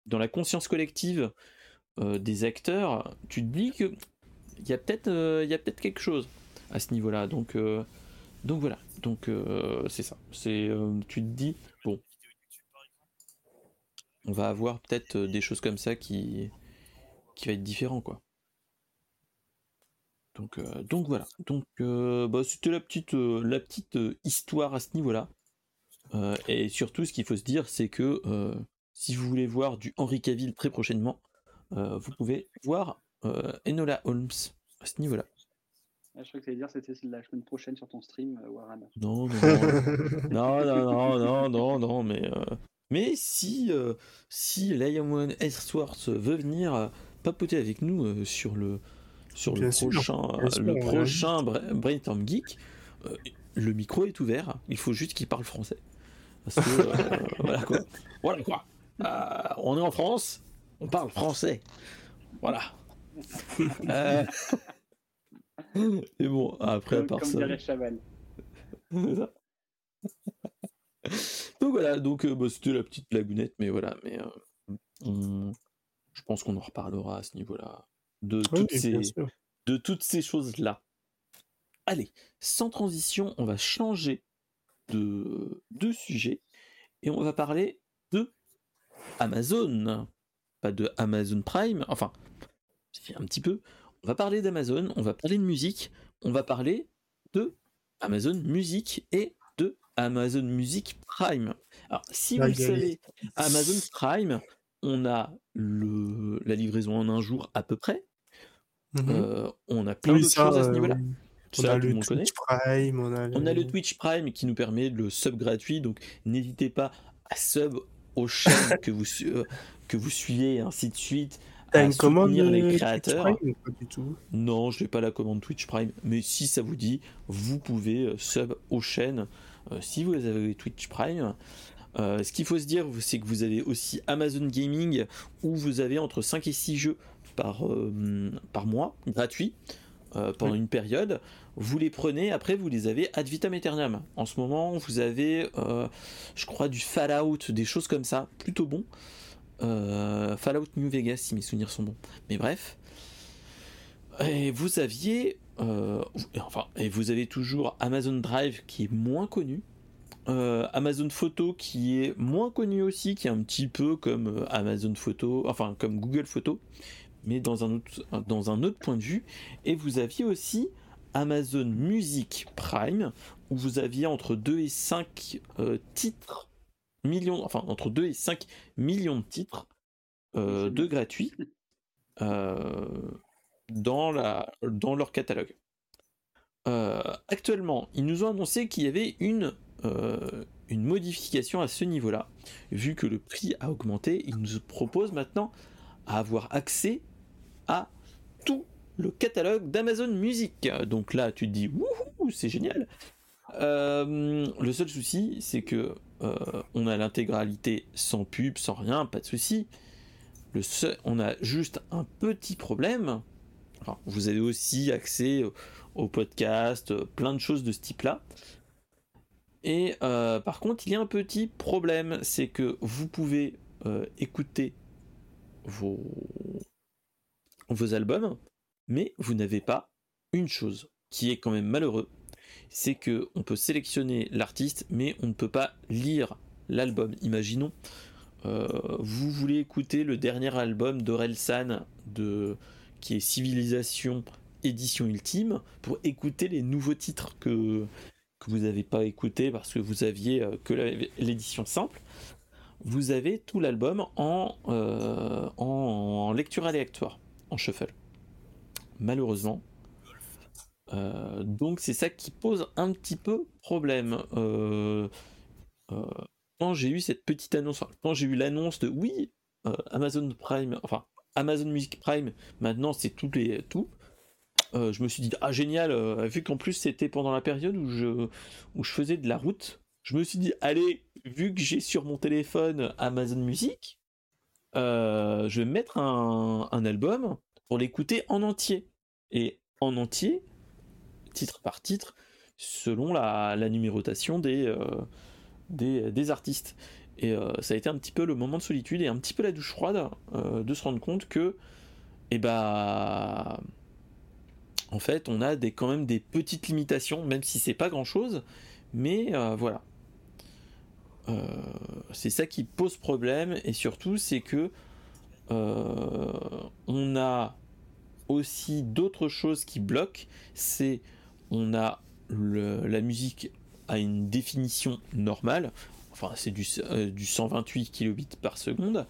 dans la conscience collective des acteurs tu te dis que il y a peut-être peut-être quelque chose à ce niveau là donc donc voilà, donc euh, c'est ça. Euh, tu te dis, bon, on va avoir peut-être euh, des choses comme ça qui, qui va être différent. Donc, voilà. Donc bah, c'était la petite histoire à ce niveau-là. et surtout, ce qu'il faut se dire, c'est que si vous voulez voir du Henry Cavill très prochainement, vous pouvez voir Enola Holmes à ce niveau-là. Ah, je crois que tu dire c'était la semaine prochaine sur ton stream, euh, Warhammer. Non, *laughs* non, non, non, non, non, non, mais, euh, mais si, euh, si Liam Hemsworth veut venir papoter avec nous sur le, sur le prochain, le prochain Brainstorm Geek, le micro est ouvert, il faut juste qu'il parle français. Parce que, *laughs* voilà quoi. Voilà quoi. On est en France, on parle français. Voilà. *laughs* Et bon, après, à part ça. donc voilà, donc euh, bah, c'était la petite blagounette, mais voilà, mais euh, je pense qu'on en reparlera à ce niveau-là de toutes ces de toutes ces choses là. allez, sans transition, on va changer de, de sujet et on va parler Amazon. Pas de Amazon Prime, enfin, un petit peu. On va parler d'Amazon, on va parler de musique, on va parler de Amazon Music et de Amazon Music Prime. Alors, si vous le savez, Amazon Prime, on a le, la livraison en un jour à peu près. Mhm. Euh, on a plein d'autres choses à ce niveau-là. on, a le Twitch Prime, on a, le... Twitch Prime qui nous permet le sub gratuit, donc n'hésitez pas à sub aux chaînes que vous, euh, que vous suivez, ainsi de suite. T'as une commande les créateurs. Non, je n'ai pas la commande Twitch Prime, mais si ça vous dit, vous pouvez euh, sub aux chaînes si vous avez Twitch Prime. Euh, ce qu'il faut se dire, c'est que vous avez aussi Amazon Gaming où vous avez entre 5 et 6 jeux par, euh, par mois gratuits euh, pendant une période. Vous les prenez, après vous les avez ad vitam aeternam. En ce moment, vous avez, je crois, du Fallout, des choses comme ça, plutôt bon. Fallout New Vegas, si mes souvenirs sont bons. Mais bref. Et vous aviez, enfin, et vous avez toujours Amazon Drive qui est moins connu, euh, Amazon Photo qui est moins connu aussi, qui est un petit peu comme euh, Amazon Photo, enfin comme Google Photo, mais dans un autre, dans un autre point de vue. Et vous aviez aussi Amazon Music Prime, où vous aviez entre 2 et 5 euh, titres, millions, enfin entre 2 et 5 millions de titres de gratuits dans, la, dans leur catalogue. actuellement, ils nous ont annoncé qu'il y avait une euh, une modification à ce niveau-là. Vu que le prix a augmenté, il nous propose maintenant à avoir accès à tout le catalogue d'Amazon Music. Donc là, tu te dis, wouhou, c'est génial. Euh, le seul souci, c'est que euh, on a l'intégralité sans pub, sans rien, pas de souci. Le on a juste un petit problème. vous avez aussi accès au podcast, plein de choses de ce type-là. Et euh, par contre, il y a un petit problème, c'est que vous pouvez écouter vos, vos albums, mais vous n'avez pas une chose qui est quand même malheureux, c'est que on peut sélectionner l'artiste, mais on ne peut pas lire l'album. Imaginons, euh, vous voulez écouter le dernier album d'Orelsan de qui est Civilisation édition ultime pour écouter les nouveaux titres que que vous n'avez pas écouté parce que vous aviez euh, que l'édition simple, vous avez tout l'album en, euh, en, lecture aléatoire, en shuffle. Malheureusement. Euh, donc c'est ça qui pose un petit peu problème. quand j'ai eu cette petite annonce, quand j'ai eu l'annonce de oui, Amazon Prime, enfin Amazon Music Prime, maintenant c'est tout les tout. Euh, je me suis dit ah génial, euh, vu qu'en plus c'était pendant la période où je, où je faisais de la route, je me suis dit allez, vu que j'ai sur mon téléphone Amazon Music, euh, je vais mettre un, album pour l'écouter en entier. Et en entier, titre par titre, selon la, numérotation des, des, artistes. Et ça a été un petit peu le moment de solitude et un petit peu la douche froide de se rendre compte que, eh bah, en fait, on a quand même des petites limitations, même si c'est pas grand chose, mais euh, voilà. Euh, c'est ça qui pose problème, et surtout, c'est que euh, on a aussi d'autres choses qui bloquent. C'est on a la musique à une définition normale, enfin c'est du, du 128 kilobits par seconde.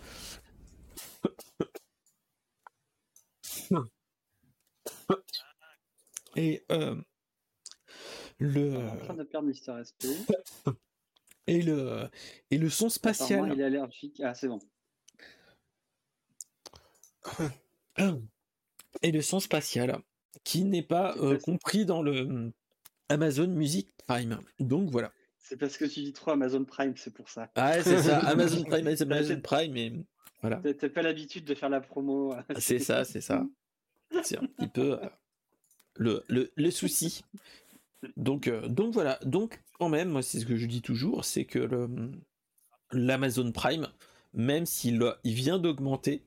Et euh, le. En train de perdre Mister SP. *laughs* et le et le son spatial. il est allergique. Ah, c'est bon. *coughs* Et le son spatial qui n'est pas euh, compris dans le Amazon Music Prime. Donc voilà. C'est parce que tu dis trop Amazon Prime, c'est pour ça. Ah, c'est ça. *laughs* Amazon Prime, Amazon Prime, et voilà. T'as pas l'habitude de faire la promo. c'est ça, c'est ça. C'est un petit peu. Euh, le, le, souci. *laughs* Donc, euh, donc voilà, donc quand même, moi c'est ce que je dis toujours, c'est que l'Amazon Prime, même s'il il vient d'augmenter,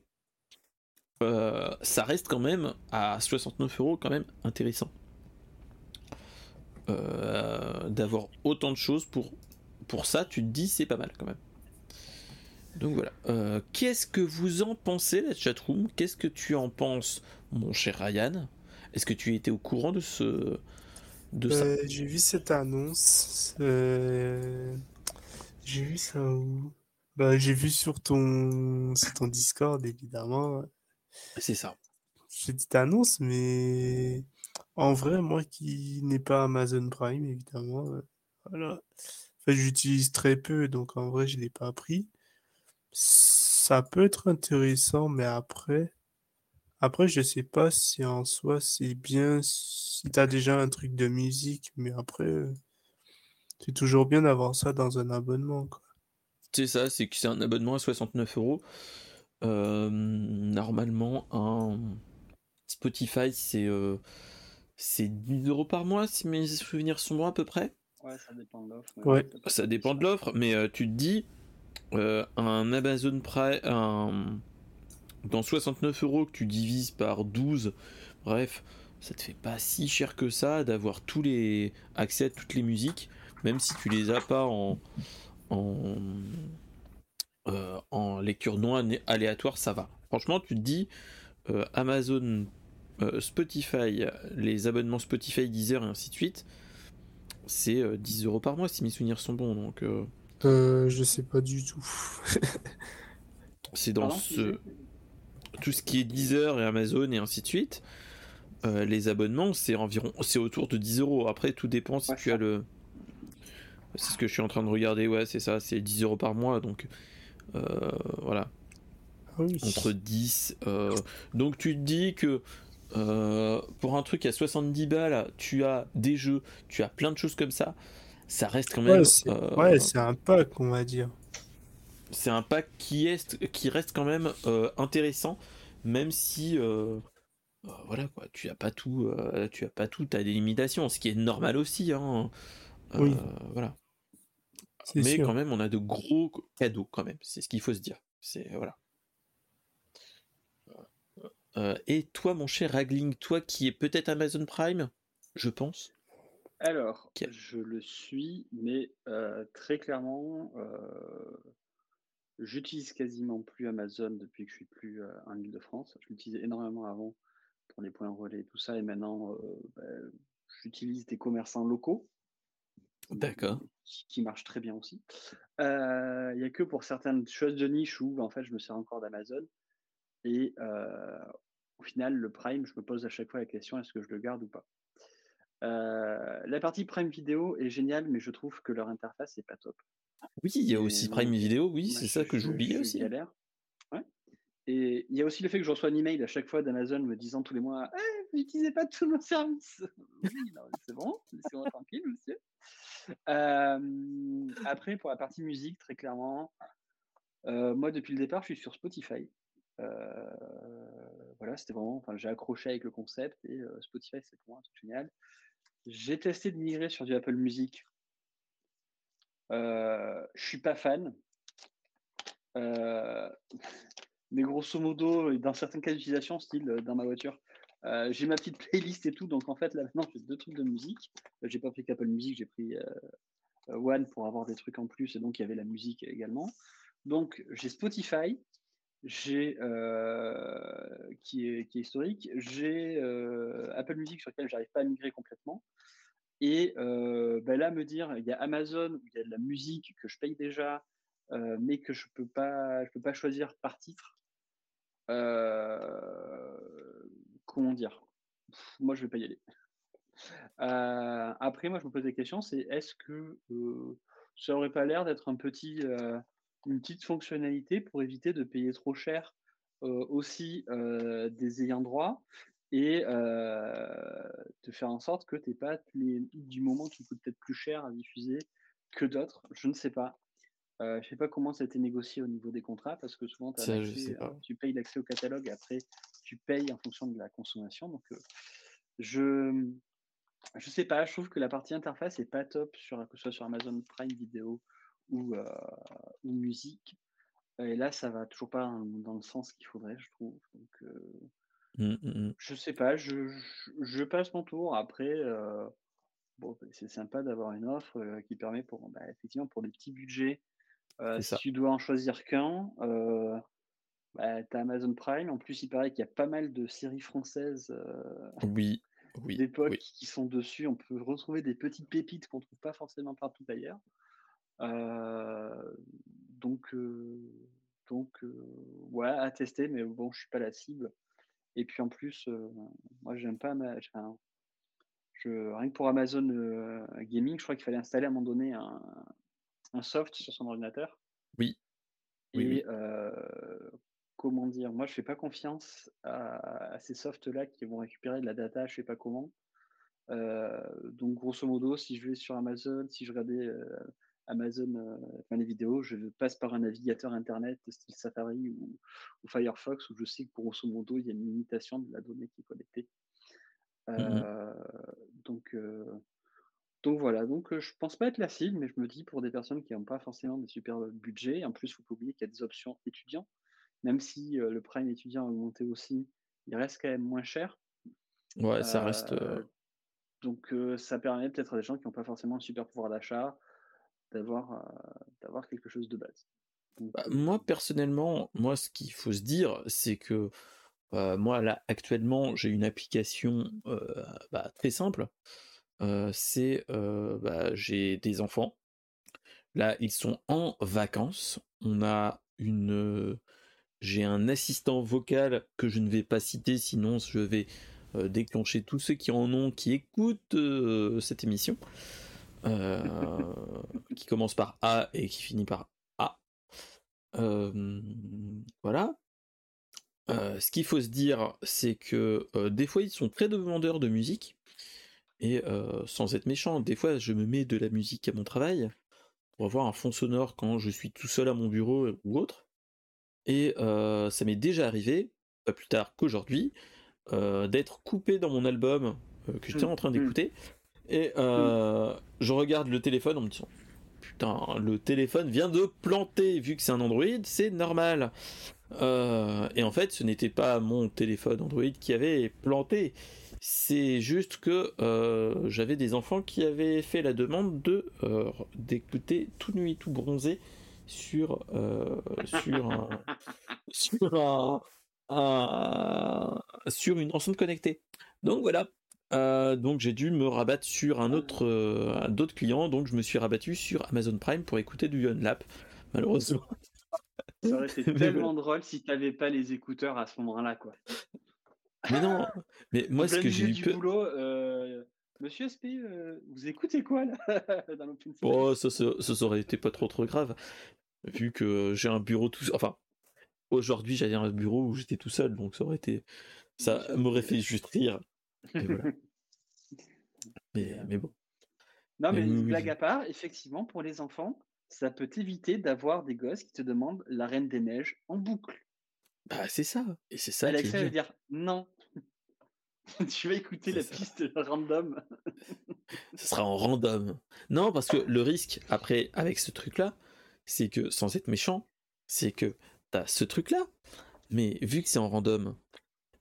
euh, ça reste quand même à 69 euros quand même intéressant. d'avoir autant de choses pour, pour ça, tu te dis c'est pas mal quand même. Donc voilà. Qu'est-ce que vous en pensez, la chatroom? Qu'est-ce que tu en penses, mon cher Ryan? Est-ce que tu étais au courant de ce de ça J'ai vu cette annonce. J'ai vu ça où? Bah, j'ai vu sur ton, sur ton Discord, évidemment. C'est ça. J'ai dit annonce, mais en vrai, moi qui n'ai pas Amazon Prime, évidemment, euh, voilà. Enfin, j'utilise très peu, donc en vrai, je ne l'ai pas pris. Ça peut être intéressant, mais après, après, je sais pas si en soi c'est bien si tu as déjà un truc de musique, mais après, euh, c'est toujours bien d'avoir ça dans un abonnement, quoi. C'est ça, c'est que c'est un abonnement à 69 euros. Euh, normalement, un Spotify, c'est euh, c'est 10 euros par mois, si mes souvenirs sont bons à peu près. Ouais, ça dépend de l'offre. Ouais. Ça dépend de l'offre, mais euh, tu te dis, un Amazon Prime, un... dans 69 euros que tu divises par 12, bref, ça te fait pas si cher que ça d'avoir tous les accès à toutes les musiques, même si tu les as pas en en, euh, en lecture non aléatoire, ça va. Franchement, tu te dis, euh, Amazon, euh, Spotify, les abonnements Spotify, Deezer et ainsi de suite, c'est 10 euros par mois si mes souvenirs sont bons. Donc, je sais pas du tout. *laughs* c'est dans ce tout ce qui est Deezer et Amazon et ainsi de suite. les abonnements, c'est environ, c'est autour de 10 euros. Après, tout dépend si tu as le, c'est ce que je suis en train de regarder, ouais, c'est ça, c'est 10 euros par mois, donc euh, voilà. Ah Entre 10. Euh, donc tu te dis que euh, pour un truc à 70 balles, tu as des jeux, tu as plein de choses comme ça, ça reste quand même. Ouais, c'est un pack, on va dire. C'est un pack qui, est, qui reste quand même intéressant, même si. voilà quoi, tu as pas tout, tu as pas tout, as des limitations, ce qui est normal aussi. Hein. oui. Voilà. Mais quand même, on a de gros cadeaux quand même. C'est ce qu'il faut se dire. C'est voilà. Euh, et toi, mon cher Ragling, toi qui es peut-être Amazon Prime, je pense. Alors, je le suis, mais euh, très clairement, euh, j'utilise quasiment plus Amazon depuis que je suis plus en Ile-de-France. Je l'utilisais énormément avant pour les points relais et tout ça, et maintenant, ben, j'utilise des commerçants locaux. D'accord. Qui, marche très bien aussi. Il n'y a que pour certaines choses de niche où en fait je me sers encore d'Amazon. Et au final, le Prime, je me pose à chaque fois la question est-ce que je le garde ou pas? La partie Prime Vidéo est géniale, mais je trouve que leur interface n'est pas top. Oui, il y a aussi Prime Vidéo, oui, c'est ça que j'oubliais aussi. Galère. Ouais. Et il y a aussi le fait que je reçois un email à chaque fois d'Amazon me disant tous les mois «Eh, n'utilisez pas tous nos services. oui, c'est bon, laissez-moi tranquille, monsieur après, pour la partie musique, très clairement, moi, depuis le départ, je suis sur Spotify. voilà, c'était vraiment, enfin, j'ai accroché avec le concept et Spotify, c'est pour moi un truc génial. J'ai testé de migrer sur du Apple Music. Je suis pas fan. mais grosso modo, dans certains cas d'utilisation, style dans ma voiture, euh, j'ai ma petite playlist et tout, donc en fait là maintenant j'ai deux trucs de musique. Euh, j'ai pas pris qu'Apple Music, j'ai pris euh, One pour avoir des trucs en plus et donc il y avait la musique également. Donc j'ai Spotify, j'ai qui, est, qui est historique, j'ai Apple Music sur lequel j'arrive pas à migrer complètement. Et ben là me dire il y a Amazon il y a de la musique que je paye déjà, mais que je peux pas peux pas choisir par titre. Euh, comment dire? Moi, je vais pas y aller. Euh, après, moi, je me pose des questions, c'est est-ce que euh, ça aurait pas l'air d'être un petit, euh, une petite fonctionnalité pour éviter de payer trop cher aussi des ayants droit? Et de faire en sorte que tes pas les, du moment qui coûtent peut-être plus cher à diffuser que d'autres. Je ne sais pas. Euh, je ne sais pas comment ça a été négocié au niveau des contrats, parce que souvent, euh, tu payes l'accès au catalogue et après, tu payes en fonction de la consommation. Donc, euh, je ne sais pas, je trouve que la partie interface n'est pas top, sur, que ce soit sur Amazon Prime Vidéo ou, ou musique. Et là, ça va toujours pas dans le sens qu'il faudrait, je trouve. Donc, mmh, mmh, mmh. je sais pas, je, je, passe mon tour. Après, bon, bah, c'est sympa d'avoir une offre qui permet pour, bah, effectivement, pour des petits budgets, si tu dois en choisir qu'un, bah, tu as Amazon Prime. En plus, il paraît qu'il y a pas mal de séries françaises oui, oui, d'époque qui sont dessus. On peut retrouver des petites pépites qu'on trouve pas forcément partout ailleurs. donc, donc ouais, à tester, mais bon, je suis pas la cible. Et puis en plus, moi, j'aime pas. Ma... Je, rien que pour Amazon Gaming, je crois qu'il fallait installer à un moment donné un, un soft sur son ordinateur. Oui. Et comment dire, moi je fais pas confiance à, ces softs-là qui vont récupérer de la data, je sais pas comment. donc grosso modo, si je vais sur Amazon, si je regardais Amazon, enfin les vidéos, je passe par un navigateur internet style Safari ou, Firefox où je sais que grosso modo il y a une limitation de la donnée qui est collectée. Mmh donc donc voilà, donc je pense pas être la cible, mais je me dis pour des personnes qui n'ont pas forcément des super budgets, en plus il faut pas oublier qu'il y a des options étudiants, même si le prime étudiant a augmenté aussi, il reste quand même moins cher. Ouais, ça reste. Donc ça permet peut-être à des gens qui n'ont pas forcément un super pouvoir d'achat d'avoir d'avoir quelque chose de base. Bah, moi personnellement, moi ce qu'il faut se dire, c'est que moi là actuellement j'ai une application bah, très simple c'est bah, j'ai des enfants. Là, ils sont en vacances. On a une, j'ai un assistant vocal que je ne vais pas citer, sinon je vais déclencher tous ceux qui en ont, qui écoutent cette émission, qui commence par A et qui finit par A. voilà. ce qu'il faut se dire, c'est que des fois ils sont très demandeurs de musique. Et sans être méchant, des fois je me mets de la musique à mon travail pour avoir un fond sonore quand je suis tout seul à mon bureau ou autre. Et ça m'est déjà arrivé, pas plus tard qu'aujourd'hui, d'être coupé dans mon album que j'étais mmh, en train mmh. Et mmh. je regarde le téléphone en me disant Putain, le téléphone vient de planter, vu que c'est un Android, c'est normal. et en fait, ce n'était pas mon téléphone Android qui avait planté, c'est juste que euh, j'avais des enfants qui avaient fait la demande de euh, d'écouter tout nuit, tout bronzé sur euh, sur *laughs* une enceinte connectée. Donc voilà. Donc j'ai dû me rabattre sur un autre d'autres clients. Donc je me suis rabattu sur Amazon Prime pour écouter du Unlap. Malheureusement. Ça aurait été *laughs* tellement drôle si tu n'avais pas les écouteurs à ce moment-là, quoi. Mais non, mais moi, ce que j'ai eu boulot, euh, Monsieur SP, euh, vous écoutez quoi là *laughs* dans Oh, ça, ça, ça, aurait été pas trop trop grave, vu que j'ai un bureau tout, enfin, aujourd'hui j'avais un bureau où j'étais tout seul, donc ça aurait été, ça m'aurait fait juste rire. *laughs* mais, mais bon. Non, mais, une blague à part, effectivement, pour les enfants, ça peut éviter d'avoir des gosses qui te demandent la Reine des Neiges en boucle. Bah, c'est ça. Et c'est ça. Alexa va dire non. *laughs* tu vas écouter la piste random. *laughs* Ce sera en random. Non, parce que le risque, après, avec ce truc-là, c'est que, sans être méchant, c'est que t'as ce truc-là, mais vu que c'est en random,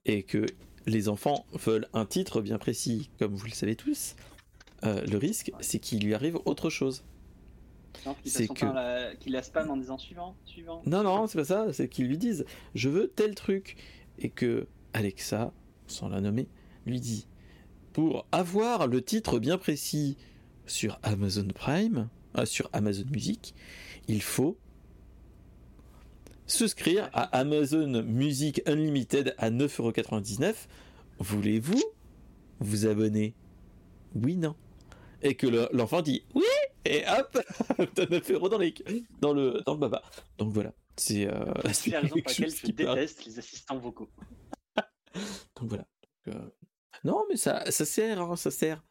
et que les enfants veulent un titre bien précis, comme vous le savez tous, euh, le risque, c'est qu'il lui arrive autre chose. C'est que qu'il la spam en disant suivant, suivant. Non non, c'est pas ça, c'est qu'ils lui disent je veux tel truc et que Alexa, sans la nommer, lui dit pour avoir le titre bien précis sur Amazon Prime, euh, sur Amazon Music, il faut souscrire à Amazon Music Unlimited à 9,99€. Voulez-vous vous abonner? Oui, non. Et que l'enfant dit oui et hop, *laughs* t'as 9 euros dans, les, dans, le, dans le baba. Donc voilà, c'est euh, *laughs* la raison pour laquelle je déteste les assistants vocaux. *laughs* Donc voilà. Euh, non, mais ça, ça sert, hein, ça sert.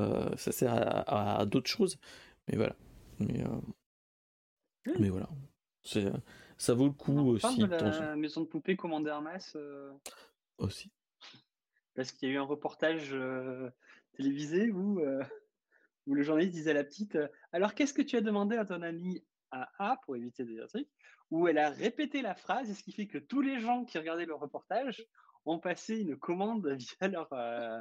Euh, ça sert à, d'autres choses. Mais voilà. Mais, euh, mais voilà. C'est, ça vaut le coup aussi. de la maison de poupée commandée Hermès. Aussi. Parce qu'il y a eu un reportage télévisé où où le journaliste disait à la petite euh, Alors, qu'est-ce que tu as demandé à ton ami à A pour éviter des trucs Où elle a répété la phrase, et ce qui fait que tous les gens qui regardaient le reportage ont passé une commande *laughs* via leur, euh,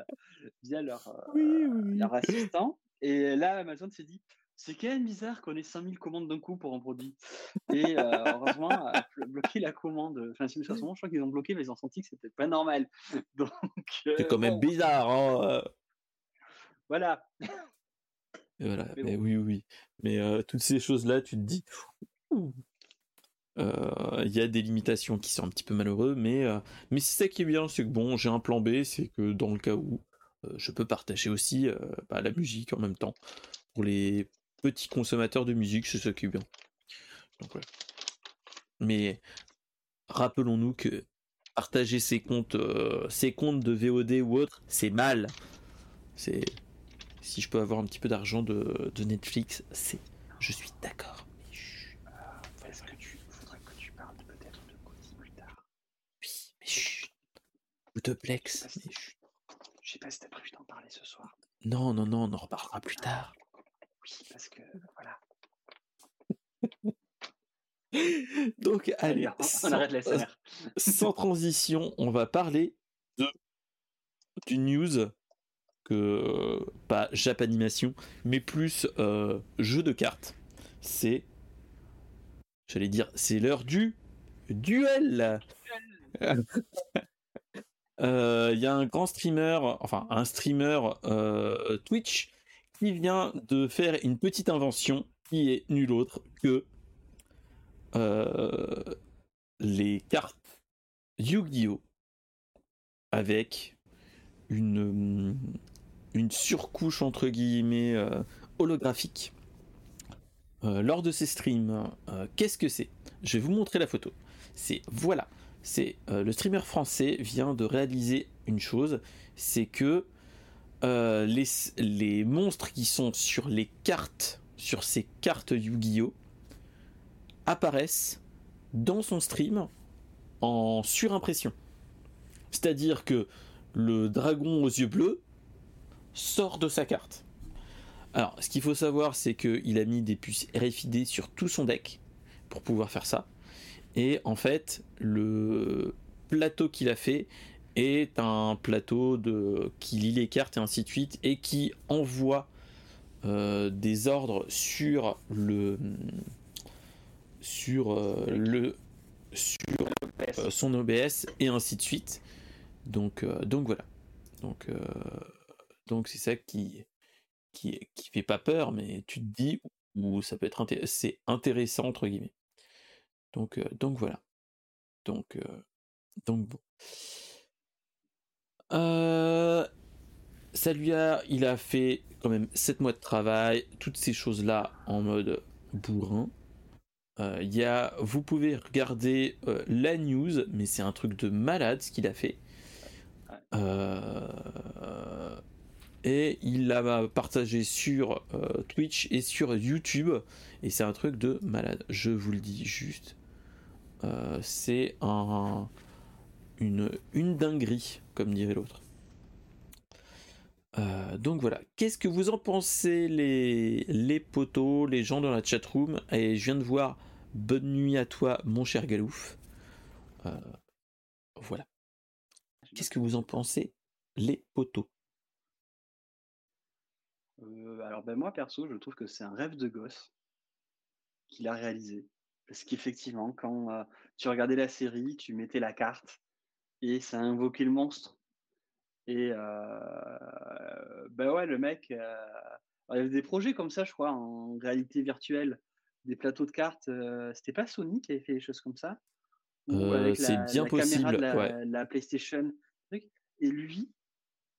via leur, euh, assistant. Et là, Amazon s'est dit, c'est quand même bizarre qu'on ait 5000 commandes d'un coup pour un produit. Et euh, heureusement, a bloqué la commande. Enfin, je crois qu'ils ont bloqué, mais ils ont senti que c'était pas normal. *laughs* Donc, c'est quand même bizarre. Hein voilà. voilà. Mais, oui, oui. Mais toutes ces choses-là, tu te dis, il y a des limitations qui sont un petit peu malheureux, mais, mais c'est ça qui est bien, c'est que bon, j'ai un plan B, c'est que dans le cas où je peux partager aussi bah, la musique en même temps. Pour les petits consommateurs de musique, c'est ça qui est bien. Mais rappelons-nous que partager ses comptes, ses comptes de VOD ou autre, c'est mal. C'est si je peux avoir un petit peu d'argent de, de Netflix, c'est. Je suis d'accord. Outoplex. Je sais pas si t'as prévu d'en parler ce soir. Non, non, non, on en reparlera plus tard. Oui, parce que voilà. *laughs* Donc, allez, on, sans, arrête la *laughs* sans transition, on va parler de du news que pas Japanimation, mais plus euh, jeu de cartes. C'est, j'allais dire, c'est l'heure du duel. *laughs* Il euh, y a un grand streamer, enfin un streamer euh, Twitch, vient de faire une petite invention qui est nulle autre que euh, les cartes Yu-Gi-Oh! avec une, une surcouche entre guillemets holographique. lors de ces streams, qu'est-ce que c'est? Je vais vous montrer la photo. C'est voilà, c'est euh, le streamer français vient de réaliser une chose, c'est que euh, les, monstres qui sont sur les cartes, sur ces cartes Yu-Gi-Oh, apparaissent dans son stream en surimpression. C'est-à-dire que le dragon aux yeux bleus sort de sa carte. Alors, ce qu'il faut savoir, c'est qu'il a mis des puces RFID sur tout son deck pour pouvoir faire ça. Et en fait, le plateau qu'il a fait est un plateau de, qui lit les cartes et ainsi de suite, et qui envoie euh, des ordres sur le sur euh, le sur euh, son OBS et ainsi de suite. Donc donc voilà. Donc donc c'est ça qui qui fait pas peur, mais tu te dis ou ça peut être c'est intéressant entre guillemets. Donc, donc voilà. Donc, donc bon. Euh, a, il a fait quand même 7 mois de travail, toutes ces choses-là en mode bourrin. A, vous pouvez regarder la news, mais c'est un truc de malade ce qu'il a fait. et il l'a partagé sur Twitch et sur YouTube, et c'est un truc de malade. Je vous le dis juste. Euh, c'est un, une, dinguerie, comme dirait l'autre. Euh, donc voilà, qu'est-ce que vous en pensez les, les potos, les gens dans la chatroom? Et je viens de voir bonne nuit à toi mon cher Galouf. Euh, voilà. Qu'est-ce que vous en pensez les potos? Alors ben moi perso je trouve que c'est un rêve de gosse qu'il a réalisé. Parce qu'effectivement, quand euh, tu regardais la série, tu mettais la carte et ça invoquait le monstre. Et euh, ben ouais, le mec, euh, il y avait des projets comme ça, je crois, en réalité virtuelle, des plateaux de cartes. C'était pas Sony qui avait fait des choses comme ça? C'est bien possible. Caméra de la, PlayStation. Et lui,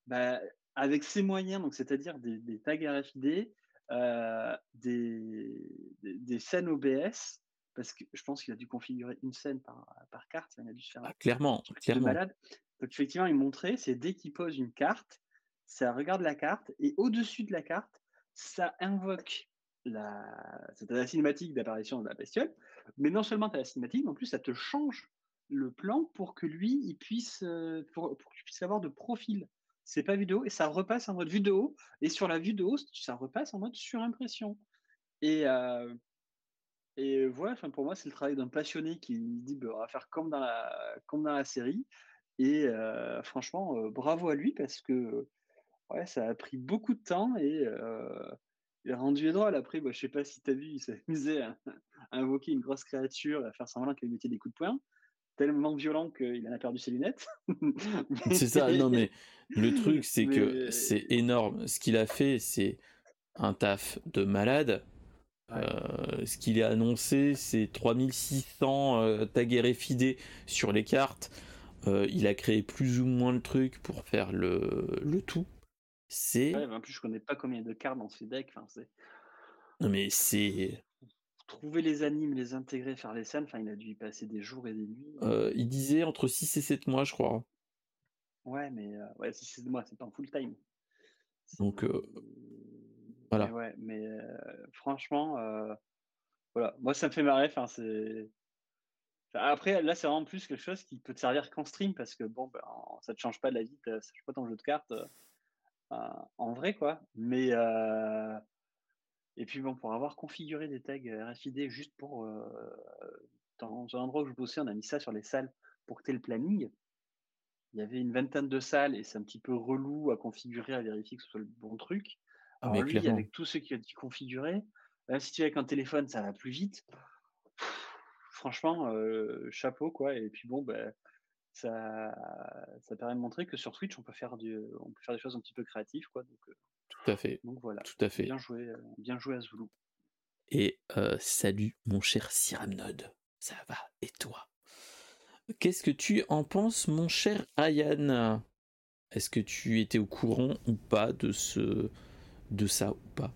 bah, avec ses moyens, donc c'est-à-dire des, des, tags RFID, des, des, scènes OBS, parce que je pense qu'il a dû configurer une scène par, par carte, il a dû se faire ah, clairement, clairement. malade. Donc effectivement, il montrait, c'est dès qu'il pose une carte, ça regarde la carte et au-dessus de la carte, ça invoque la, la cinématique d'apparition de la bestiole. Mais non seulement tu as la cinématique, mais en plus ça te change le plan pour que lui, il puisse, euh, pour, pour qu'il puisse avoir de profil. C'est pas vidéo et ça repasse en mode vue de haut. Et sur la vue de haut, ça repasse en mode surimpression. Et, euh, et voilà, pour moi, c'est le travail d'un passionné qui dit bah, on va faire comme dans la, comme dans la série. Et franchement, bravo à lui parce que ouais, ça a pris beaucoup de temps et il a rendu drôle. Après, bah, je sais pas si tu as vu, il s'amusait à, à, invoquer une grosse créature, à faire semblant qu'elle mettait des coups de poing, tellement violent qu'il en a perdu ses lunettes. *laughs* c'est ça, non mais le truc, c'est *laughs* que c'est énorme. Ce qu'il a fait, c'est un taf de malade. Euh, ce qu'il a annoncé, c'est 3600 euh, tags RFID sur les cartes. Euh, il a créé plus ou moins le truc pour faire le, le tout. C'est. en plus, je connais pas combien de cartes dans ces decks. Enfin, c'est. Non, mais c'est. Trouver les animes, les intégrer, faire les scènes, enfin, il a dû y passer des jours et des nuits. il disait entre 6 et 7 mois, je crois. Ouais, mais ouais, 6 et 7 mois, c'est pas en full time. Donc, Mais ouais, mais franchement, voilà, moi ça me fait marrer. Après, là, c'est vraiment plus quelque chose qui peut te servir qu'en stream parce que bon, ben, ça te change pas de la vie, ça change pas ton jeu de cartes en vrai, quoi. Mais et puis bon, pour avoir configuré des tags RFID juste pour dans un endroit où je bossais, on a mis ça sur les salles pour que tu aies le planning. Il y avait une vingtaine de salles et c'est un petit peu relou à configurer, à vérifier que ce soit le bon truc. Alors lui, avec tous ceux qui ont dit configurer, si tu es avec un téléphone, ça va plus vite. Franchement, chapeau quoi. Et puis bon, ben, ça, ça permet de montrer que sur Twitch, on peut faire du, on peut faire des choses un petit peu créatives quoi. Donc, tout à fait. Donc voilà. Tout à fait. Bien joué, bien joué à Zulu. Et salut mon cher Siramnod, ça va Et toi? Qu'est-ce que tu en penses, mon cher Ayan? Est-ce que tu étais au courant ou pas de ce, de ça ou pas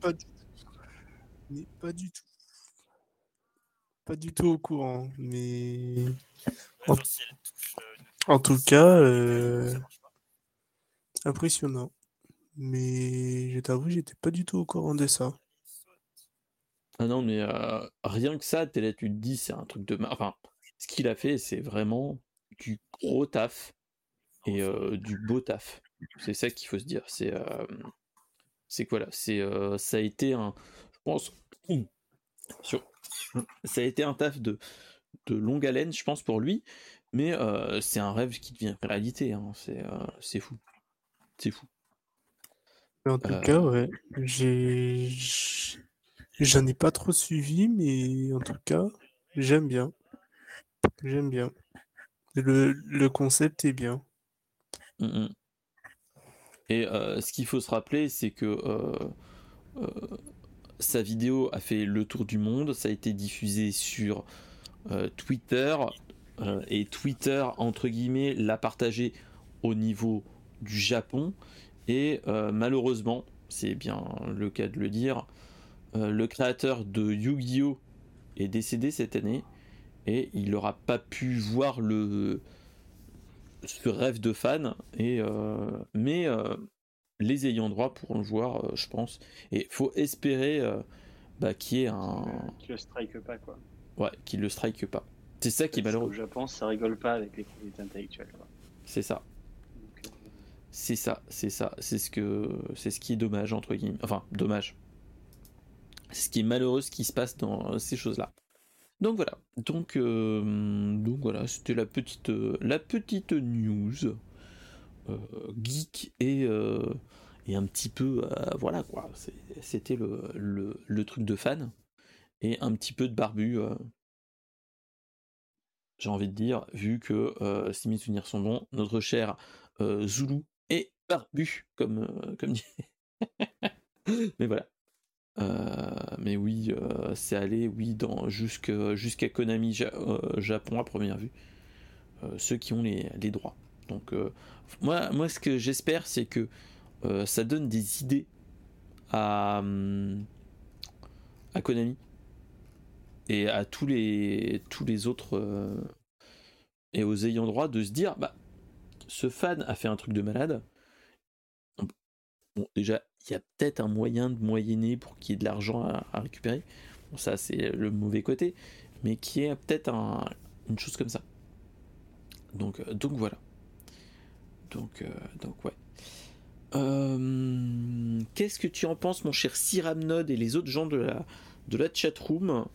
Pas du tout. pas du tout. Pas du tout au courant, mais en, tout cas, euh, impressionnant. Mais je t'avoue, j'étais pas du tout au courant de ça. Ah non, mais euh, rien que ça, tu te dis, c'est un truc de. Enfin, ce qu'il a fait, c'est vraiment du gros taf et euh, du beau taf. C'est ça qu'il faut se dire. C'est euh, c'est quoi là? C'est ça a été un, je pense, ça a été un taf de de longue haleine, je pense pour lui, mais c'est un rêve qui devient réalité. Hein. C'est c'est fou, c'est fou. En tout cas, ouais, j'ai J'en ai pas trop suivi, mais en tout cas, j'aime bien. J'aime bien. Le, le, concept est bien. Mmh, mmh. Et euh, ce qu'il faut se rappeler, c'est que euh, euh, sa vidéo a fait le tour du monde, ça a été diffusé sur Twitter, et Twitter, entre guillemets, l'a partagé au niveau du Japon, et malheureusement, c'est bien le cas de le dire, le créateur de Yu-Gi-Oh! est décédé cette année. Et il n'aura pas pu voir le ce rêve de fan et euh, mais euh, les ayants droit pourront le voir je pense. Et faut espérer bah, qu'il y ait un qui le strike pas quoi. Ouais qu'il le strike pas. C'est ça qui est malheureux. Au Japon ça rigole pas avec les produits intellectuels c'est ça. C'est ça c'est ça. C'est ce que c'est ce qui est dommage entre guillemets. Enfin dommage. C'est ce qui est malheureux, ce qui se passe dans ces choses-là. Donc voilà, donc, euh, donc voilà, c'était la petite, euh, la petite news euh, geek et, et un petit peu, voilà quoi, c'était le, truc de fan et un petit peu de barbu. J'ai envie de dire, vu que si mes souvenirs sont bons, notre cher Zulu est barbu, comme, comme dit. *laughs* Mais voilà. Euh, mais oui, euh, c'est allé oui, jusqu'à Konami euh, Japon à première vue. ceux qui ont les, droits. Donc, moi, moi, ce que j'espère, c'est que ça donne des idées à, hum, à Konami et à tous les, tous les autres et aux ayants droit de se dire bah, ce fan a fait un truc de malade. Bon, déjà, il y a peut-être un moyen de moyenner pour qu'il y ait de l'argent à, récupérer. Bon, ça, c'est le mauvais côté, mais qui est peut-être une chose comme ça. Donc, euh, donc voilà. Donc, euh, donc ouais. Euh, qu'est-ce que tu en penses, mon cher Siramnod et les autres gens de la, de la chatroom,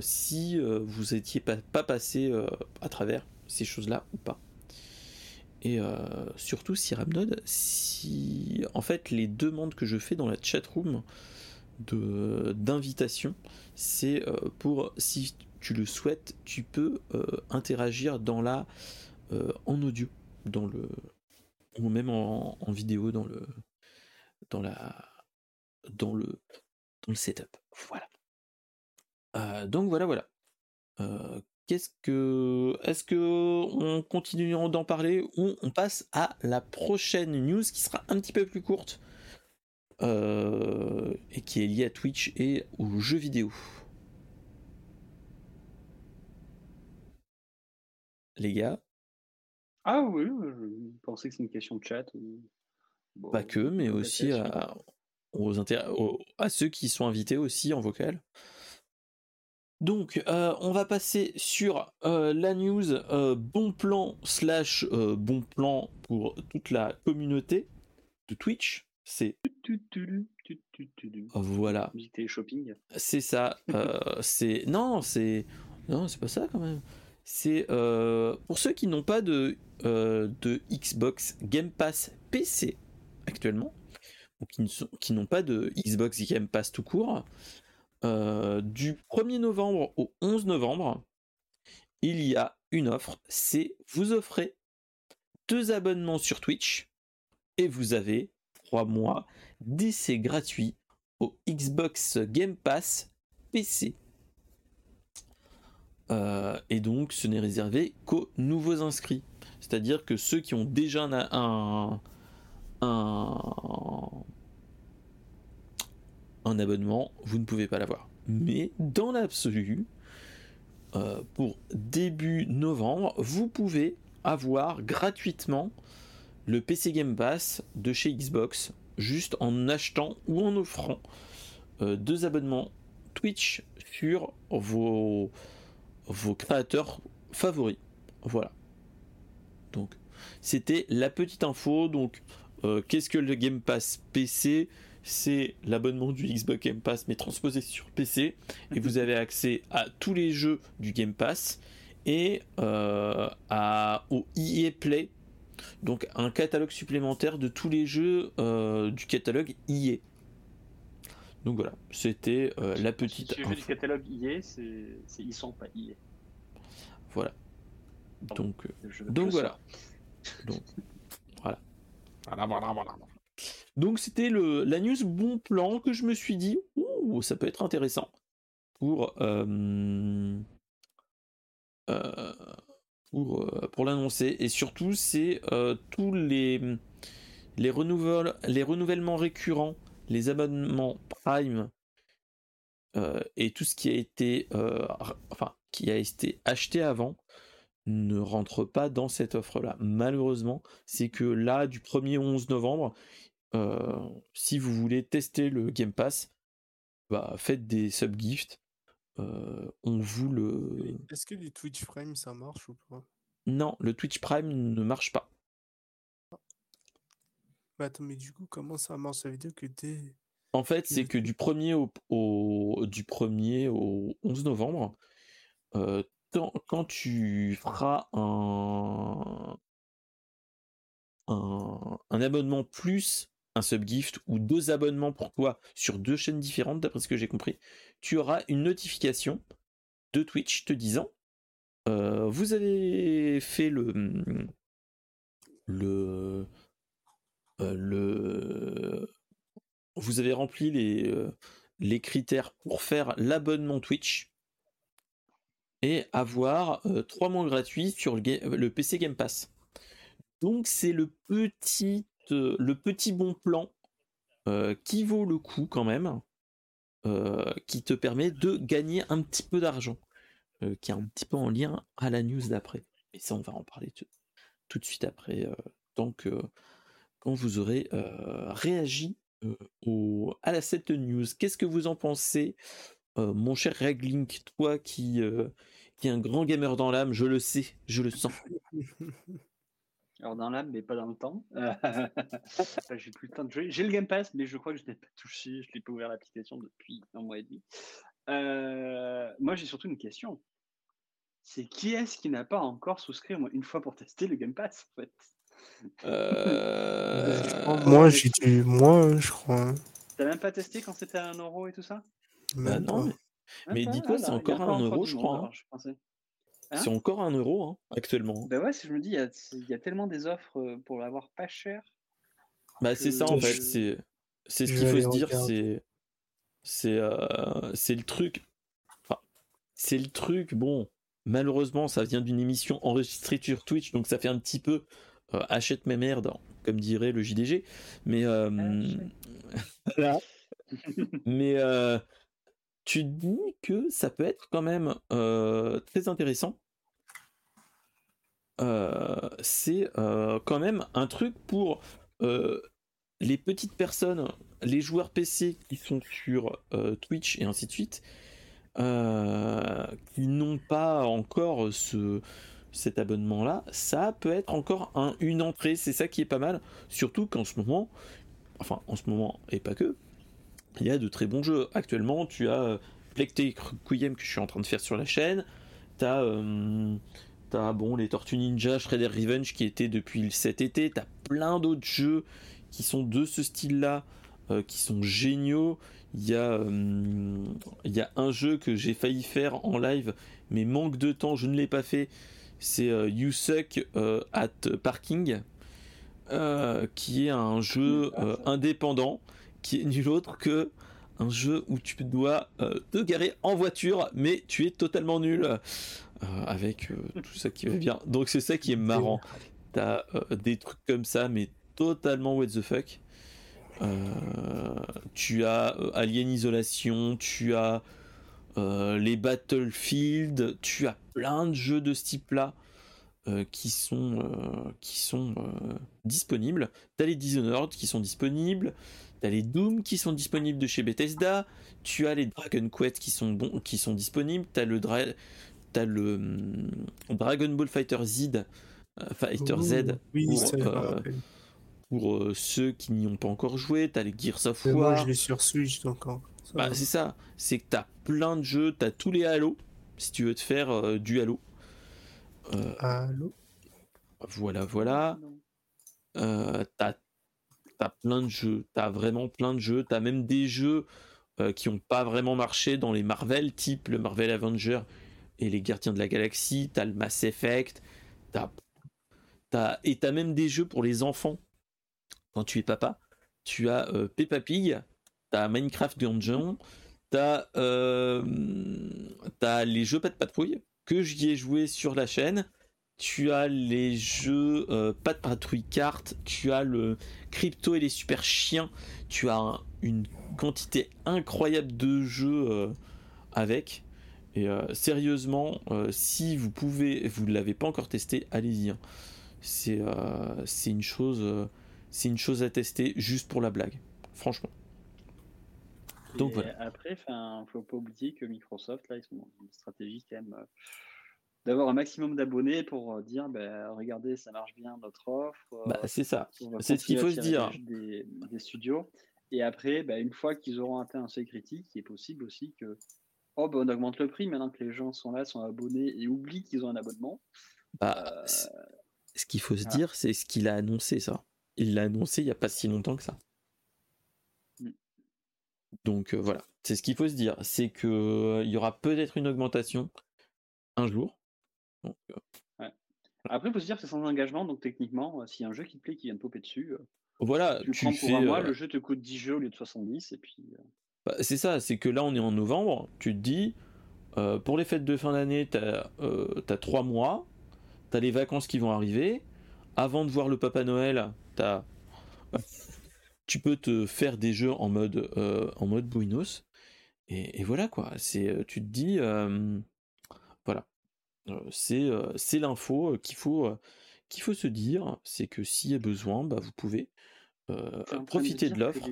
si vous étiez pas, pas passé à travers ces choses-là ou pas? Et surtout si Ramnode, si en fait les demandes que je fais dans la chatroom d'invitation, c'est pour si tu le souhaites, tu peux interagir dans la en audio, dans le ou même en, en, vidéo dans le dans la dans le dans le setup. Voilà. Euh, donc voilà, voilà. Qu'est-ce que, est-ce que on continue d'en parler ou on passe à la prochaine news qui sera un petit peu plus courte euh, et qui est liée à Twitch et aux jeux vidéo. Les gars. Ah oui, je pensais que c'est une question de chat. Pas que, mais aussi à, aux, à ceux qui sont invités aussi en vocal. Donc, euh, on va passer sur euh, la news euh, bon plan slash bon plan pour toute la communauté de Twitch. C'est voilà. shopping. C'est ça. *laughs* c'est non, c'est non, c'est pas ça quand même. C'est pour ceux qui n'ont pas de de Xbox Game Pass PC actuellement, ou qui n'ont pas de Xbox Game Pass tout court. Euh, du 1er novembre au 11 novembre, il y a une offre, c'est vous offrez deux abonnements sur Twitch et vous avez trois mois d'essai gratuit au Xbox Game Pass PC. Euh, et donc ce n'est réservé qu'aux nouveaux inscrits. C'est-à-dire que ceux qui ont déjà un, un, un abonnement, vous ne pouvez pas l'avoir. Mais dans l'absolu, euh, pour début novembre, vous pouvez avoir gratuitement le PC Game Pass de chez Xbox, juste en achetant ou en offrant euh, deux abonnements Twitch sur vos, vos créateurs favoris. Voilà. Donc, c'était la petite info. Donc, euh, qu'est-ce que le Game Pass PC c'est l'abonnement du Xbox Game Pass mais transposé sur PC et vous avez accès à tous les jeux du Game Pass et euh, à, au EA Play. Donc un catalogue supplémentaire de tous les jeux euh, du catalogue EA donc voilà c'était euh, la petite si tu veux du catalogue EA c'est ils sont pas EA voilà. Donc donc voilà. donc voilà voilà voilà voilà donc c'était le la news bon plan que je me suis dit, ça peut être intéressant pour euh, euh, euh, l'annoncer. Et surtout, c'est tous les les, les renouvellements récurrents, les abonnements Prime et tout ce qui a été acheté avant ne rentre pas dans cette offre là. Malheureusement, c'est que là du 1er au 11 novembre, si vous voulez tester le Game Pass, bah, faites des subgifts. Euh, on vous le. Est-ce que les Twitch Prime ça marche ou pas? Non, le Twitch Prime ne marche pas. Bah attends, mais du coup, comment ça marche? Ça veut dire que dès. En fait, c'est que du 1er au, du 1er au 11 novembre, euh, quand tu feras un, un, un, abonnement plus un subgift ou deux abonnements pour toi sur deux chaînes différentes, d'après ce que j'ai compris, tu auras une notification de Twitch te disant euh, vous avez fait le le euh, le vous avez rempli les euh, les critères pour faire l'abonnement Twitch et avoir trois mois gratuits sur le, le PC Game Pass. Donc c'est le petit le petit bon plan euh, qui vaut le coup quand même, euh, qui te permet de gagner un petit peu d'argent, euh, qui est un petit peu en lien à la news d'après. Et ça, on va en parler tout, de suite après, donc quand vous aurez réagi au, à la cette news. Qu'est-ce que vous en pensez, mon cher Reglink, toi qui, qui est un grand gamer dans l'âme, je le sais, je le sens. *laughs* Alors dans l'âme, mais pas dans le temps. *laughs* j'ai plus le temps de jouer. J'ai le Game Pass, mais je crois que je n'ai pas touché. Je n'ai pas ouvert l'application depuis un mois et demi. Euh, moi, j'ai surtout une question. C'est qui est-ce qui n'a pas encore souscrit moi, une fois pour tester le Game Pass en fait? Euh... Moi, j'ai du moins, je crois. Hein. T'as même pas testé quand c'était à 1 euro et tout ça? Bah non, mais, dis-toi, c'est encore à 1 euro, je crois. Hein. Hein c'est encore un euro hein, actuellement. Bah ouais, je me dis, il y, a tellement des offres euh, pour l'avoir pas cher. Bah c'est ça en fait, c'est ce qu'il faut se dire, c'est c'est euh, c'est le truc. Enfin, c'est le truc. Bon, malheureusement, ça vient d'une émission enregistrée sur Twitch, donc ça fait un petit peu euh, achète mes merdes, comme dirait le JDG. Mais *laughs* mais tu dis que ça peut être quand même très intéressant c'est euh, quand même un truc pour euh, les petites personnes, les joueurs PC qui sont sur Twitch et ainsi de suite, qui n'ont pas encore ce, cet abonnement-là, ça peut être encore un, une entrée. C'est ça qui est pas mal, surtout qu'en ce moment, enfin en ce moment et pas que, il y a de très bons jeux. Actuellement, tu as Plecte Quiem que je suis en train de faire sur la chaîne. T'as T'as bon, les Tortues Ninja, Shredder Revenge qui était depuis cet été. T'as plein d'autres jeux qui sont de ce style-là, euh, qui sont géniaux. Il y, a, euh, il y a un jeu que j'ai failli faire en live, mais manque de temps, je ne l'ai pas fait. C'est euh, You Suck at Parking, qui est un jeu indépendant, qui est nul autre que un jeu où tu dois te garer en voiture, mais tu es totalement nul. Euh, avec euh, tout ça qui va bien. Donc c'est ça qui est marrant. T'as euh, des trucs comme ça, mais totalement what the fuck. tu as Alien Isolation, tu as les Battlefield, tu as plein de jeux de ce type-là qui sont, qui sont disponibles. T'as les Dishonored qui sont disponibles. T'as les Doom qui sont disponibles de chez Bethesda. Tu as les Dragon Quest qui sont, bons, qui sont disponibles. T'as le, t'as le hum, Dragon Ball Fighter Z, euh, Fighter Z pour, euh, euh, ceux qui n'y ont pas encore joué. T'as les Gears of War. Moi, je l'ai sur Switch encore. Bah, c'est ça. C'est que t'as plein de jeux. T'as tous les Halo si tu veux te faire du Halo. Halo. Voilà, voilà. t'as as plein de jeux. T'as vraiment plein de jeux. T'as même des jeux qui n'ont pas vraiment marché dans les Marvel, type le Marvel Avenger et les Gardiens de la Galaxie, t'as le Mass Effect, t'as, t'as, et t'as même des jeux pour les enfants. Quand tu es papa, tu as euh, Peppa Pig, t'as Minecraft Dungeon, t'as, euh, t'as les jeux pas de patrouille que j'y ai joué sur la chaîne. Tu as les jeux euh, pas de patrouille carte, tu as le crypto et les super chiens, tu as une quantité incroyable de jeux avec. Et euh, sérieusement, euh, si vous pouvez, vous ne l'avez pas encore testé, allez-y. Hein. Euh, c'est une chose, c'est une chose à tester juste pour la blague, franchement. Donc voilà. Après, il faut pas oublier que Microsoft là, ils sont une stratégie quand même d'avoir un maximum d'abonnés pour dire, ben, regardez, ça marche bien notre offre. Bah, c'est ça. C'est ce qu'il faut se dire. Des, studios. Et après, ben, une fois qu'ils auront atteint un seuil critique, il est possible aussi que oh, bah, on augmente le prix maintenant que les gens sont là, sont abonnés et oublient qu'ils ont un abonnement. Bah, euh, ce qu'il faut se dire, c'est ce qu'il a annoncé, ça. Il l'a annoncé il n'y a pas si longtemps que ça. Mm. Donc euh, voilà, c'est ce qu'il faut se dire, c'est qu'il euh, y aura peut-être une augmentation un jour. Après, il faut se dire que c'est sans engagement, donc techniquement, s'il y a un jeu qui te plaît, qui vient de popper dessus, voilà, tu, prends pour un mois, le jeu te coûte 10 jeux au lieu de 70, et puis. Bah, c'est ça, c'est que là on est en novembre, tu te dis, euh, pour les fêtes de fin d'année, t'as euh, as trois mois, t'as les vacances qui vont arriver, avant de voir le Papa Noël, as... *laughs* tu peux te faire des jeux en mode, euh, en mode Buenos, et, voilà quoi, c'est, tu te dis, voilà, c'est, l'info qu'il faut, qu'il faut se dire, c'est que s'il y a besoin, bah, vous pouvez profiter de l'offre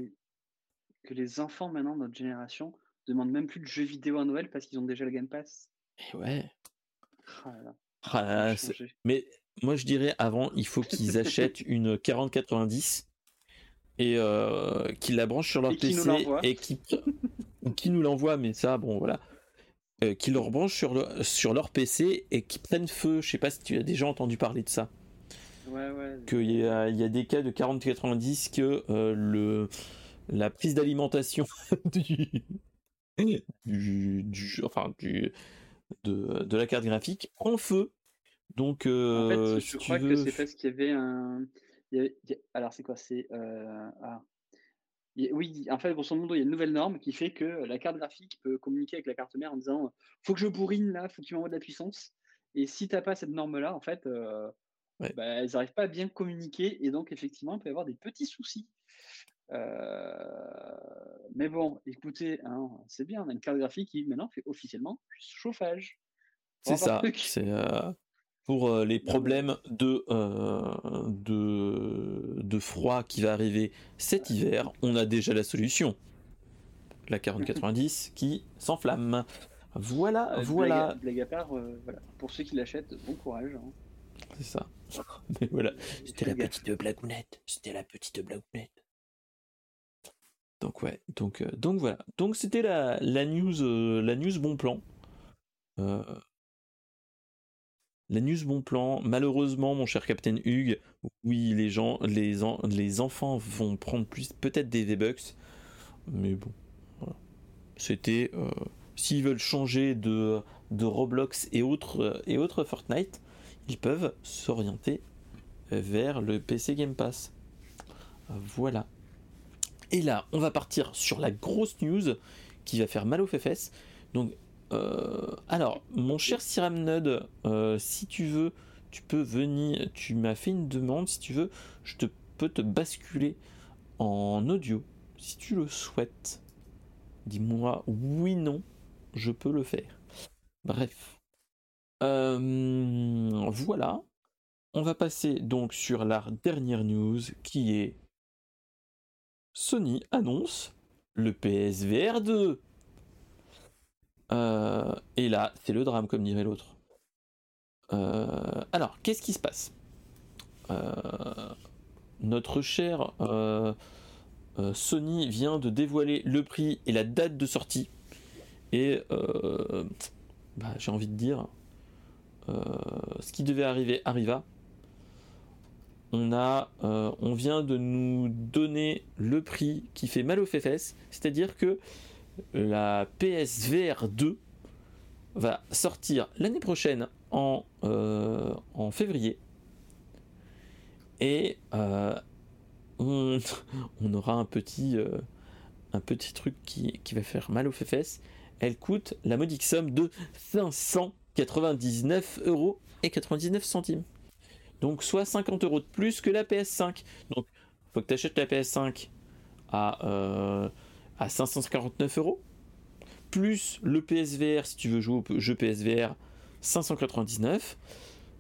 que les enfants maintenant, notre génération, demandent même plus de jeux vidéo à Noël parce qu'ils ont déjà le Game Pass. Et ouais. Ah ah mais moi je dirais avant, il faut qu'ils achètent *laughs* une 4090 et euh, qu'ils la branchent sur leur PC et qui qui nous l'envoient, mais ça, bon voilà. Euh, qu'ils leur branchent sur, le, sur leur PC et qui prennent feu. Je sais pas si tu as déjà entendu parler de ça. qu'il y, a, y a des cas de 40-90 que le, la prise d'alimentation *laughs* du, du, enfin, du, de, de, la carte graphique en feu. Donc, en fait, je crois que c'est parce qu'il y avait un. alors, c'est quoi? C'est. Ah. Oui, en fait, grosso modo, il y a une nouvelle norme qui fait que la carte graphique peut communiquer avec la carte mère en disant faut que je bourrine là, faut que tu m'envoies de la puissance. Et si tu n'as pas cette norme-là, en fait, bah, elles n'arrivent pas à bien communiquer et donc, effectivement, il peut y avoir des petits soucis. Mais bon, écoutez, hein, c'est bien, on a une carte graphique qui maintenant fait officiellement chauffage. C'est ça. C'est pour les problèmes de, de, de, froid qui va arriver cet hiver, on a déjà la solution. La 4090 *laughs* qui s'enflamme. Voilà, voilà. Blague, à part, voilà. Pour ceux qui l'achètent, bon courage. Hein. C'est ça. *laughs* Mais voilà. C'était la petite blagounette. C'était la petite blagounette. Donc ouais, donc, donc voilà. Donc c'était la, la news la news bon plan. Euh, la news bon plan, malheureusement, mon cher Captain Hugh, oui, les gens, les, les enfants vont prendre plus, peut-être des V-Bucks, mais bon, C'était, euh, s'ils veulent changer de, de Roblox et autres, et autres Fortnite, ils peuvent s'orienter vers le PC Game Pass. Voilà. Et là, on va partir sur la grosse news qui va faire mal aux fesses. Donc, euh, alors, mon cher Siramnud, euh, si tu veux, tu peux venir. Tu m'as fait une demande, si tu veux, je te, peux te basculer en audio, si tu le souhaites. Dis-moi oui, non, je peux le faire. Bref. Euh, voilà. On va passer donc sur la dernière news qui est Sony annonce le PSVR 2. Euh, et là, c'est le drame, comme dirait l'autre. Euh, alors, qu'est-ce qui se passe? Euh, Notre cher Sony vient de dévoiler le prix et la date de sortie. Et bah, j'ai envie de dire, ce qui devait arriver arriva. On, a, on vient de nous donner le prix qui fait mal aux fesses, c'est-à-dire que la PSVR 2 va sortir l'année prochaine en, euh, février. Et euh, *laughs* on, aura un petit, euh, un petit truc qui, va faire mal aux fesses. Elle coûte la modique somme de 599 euros et 99 centimes. Donc soit 50 euros de plus que la PS5. Donc faut que tu achètes la PS5 à à 549 euros. Plus le PSVR, si tu veux jouer au jeu PSVR, 599.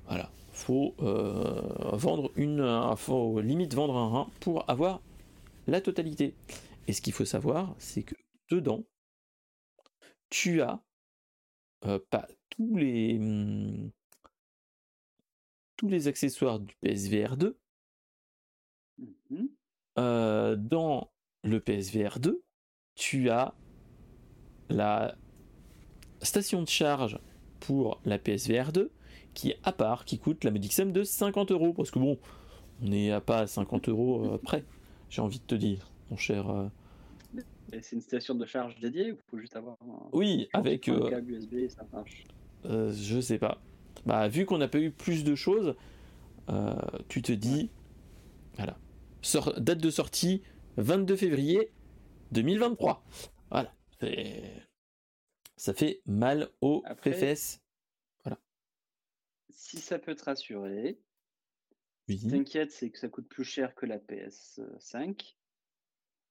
Voilà, faut euh, vendre une, faut limite vendre un rein pour avoir la totalité. Et ce qu'il faut savoir, c'est que dedans, tu as euh, pas tous les hmm, tous les accessoires du PSVR 2. Mmh euh, dans le PSVR 2, tu as la station de charge pour la PSVR 2 qui est à part, qui coûte la modique somme de 50 euros. Parce que bon, on n'est pas à 50 euros euh, *laughs* près, j'ai envie de te dire, mon cher. Euh. C'est une station de charge dédiée ou faut juste avoir Oui, avec. Un câble USB, ça marche? je sais pas. Bah, vu qu'on n'a pas eu plus de choses, tu te dis. Voilà. date de sortie 22 février 2023. Voilà. Ça fait mal aux fesses. Voilà. Si ça peut te rassurer, oui. t'inquiète, c'est que ça coûte plus cher que la PS5.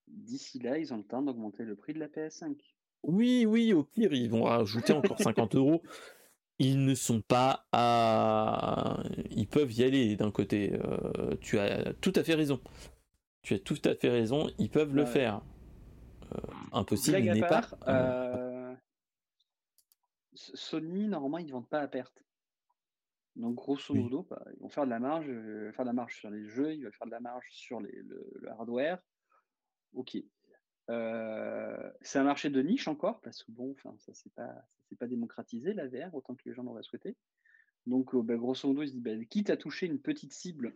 D'ici là, ils ont le temps d'augmenter le prix de la PS5. Oui, oui, au pire, ils vont rajouter encore 50 *laughs* euros. Ils ne sont pas à. Ils peuvent y aller d'un côté. Euh, tu as tout à fait raison. Tu as tout à fait raison. Ils peuvent le faire. Euh, impossible n'est pas. Euh, Sony, normalement, ils ne vendent pas à perte. Donc, grosso modo, bah, ils vont faire de la marge, faire de la marge sur les jeux, ils vont faire de la marge sur le, hardware. Ok. C'est un marché de niche encore, parce que bon, enfin, ça c'est pas, pas démocratisé la VR autant que les gens l'auraient souhaité. Donc, bah, grosso modo, il se dit, bah, quitte à toucher une petite cible,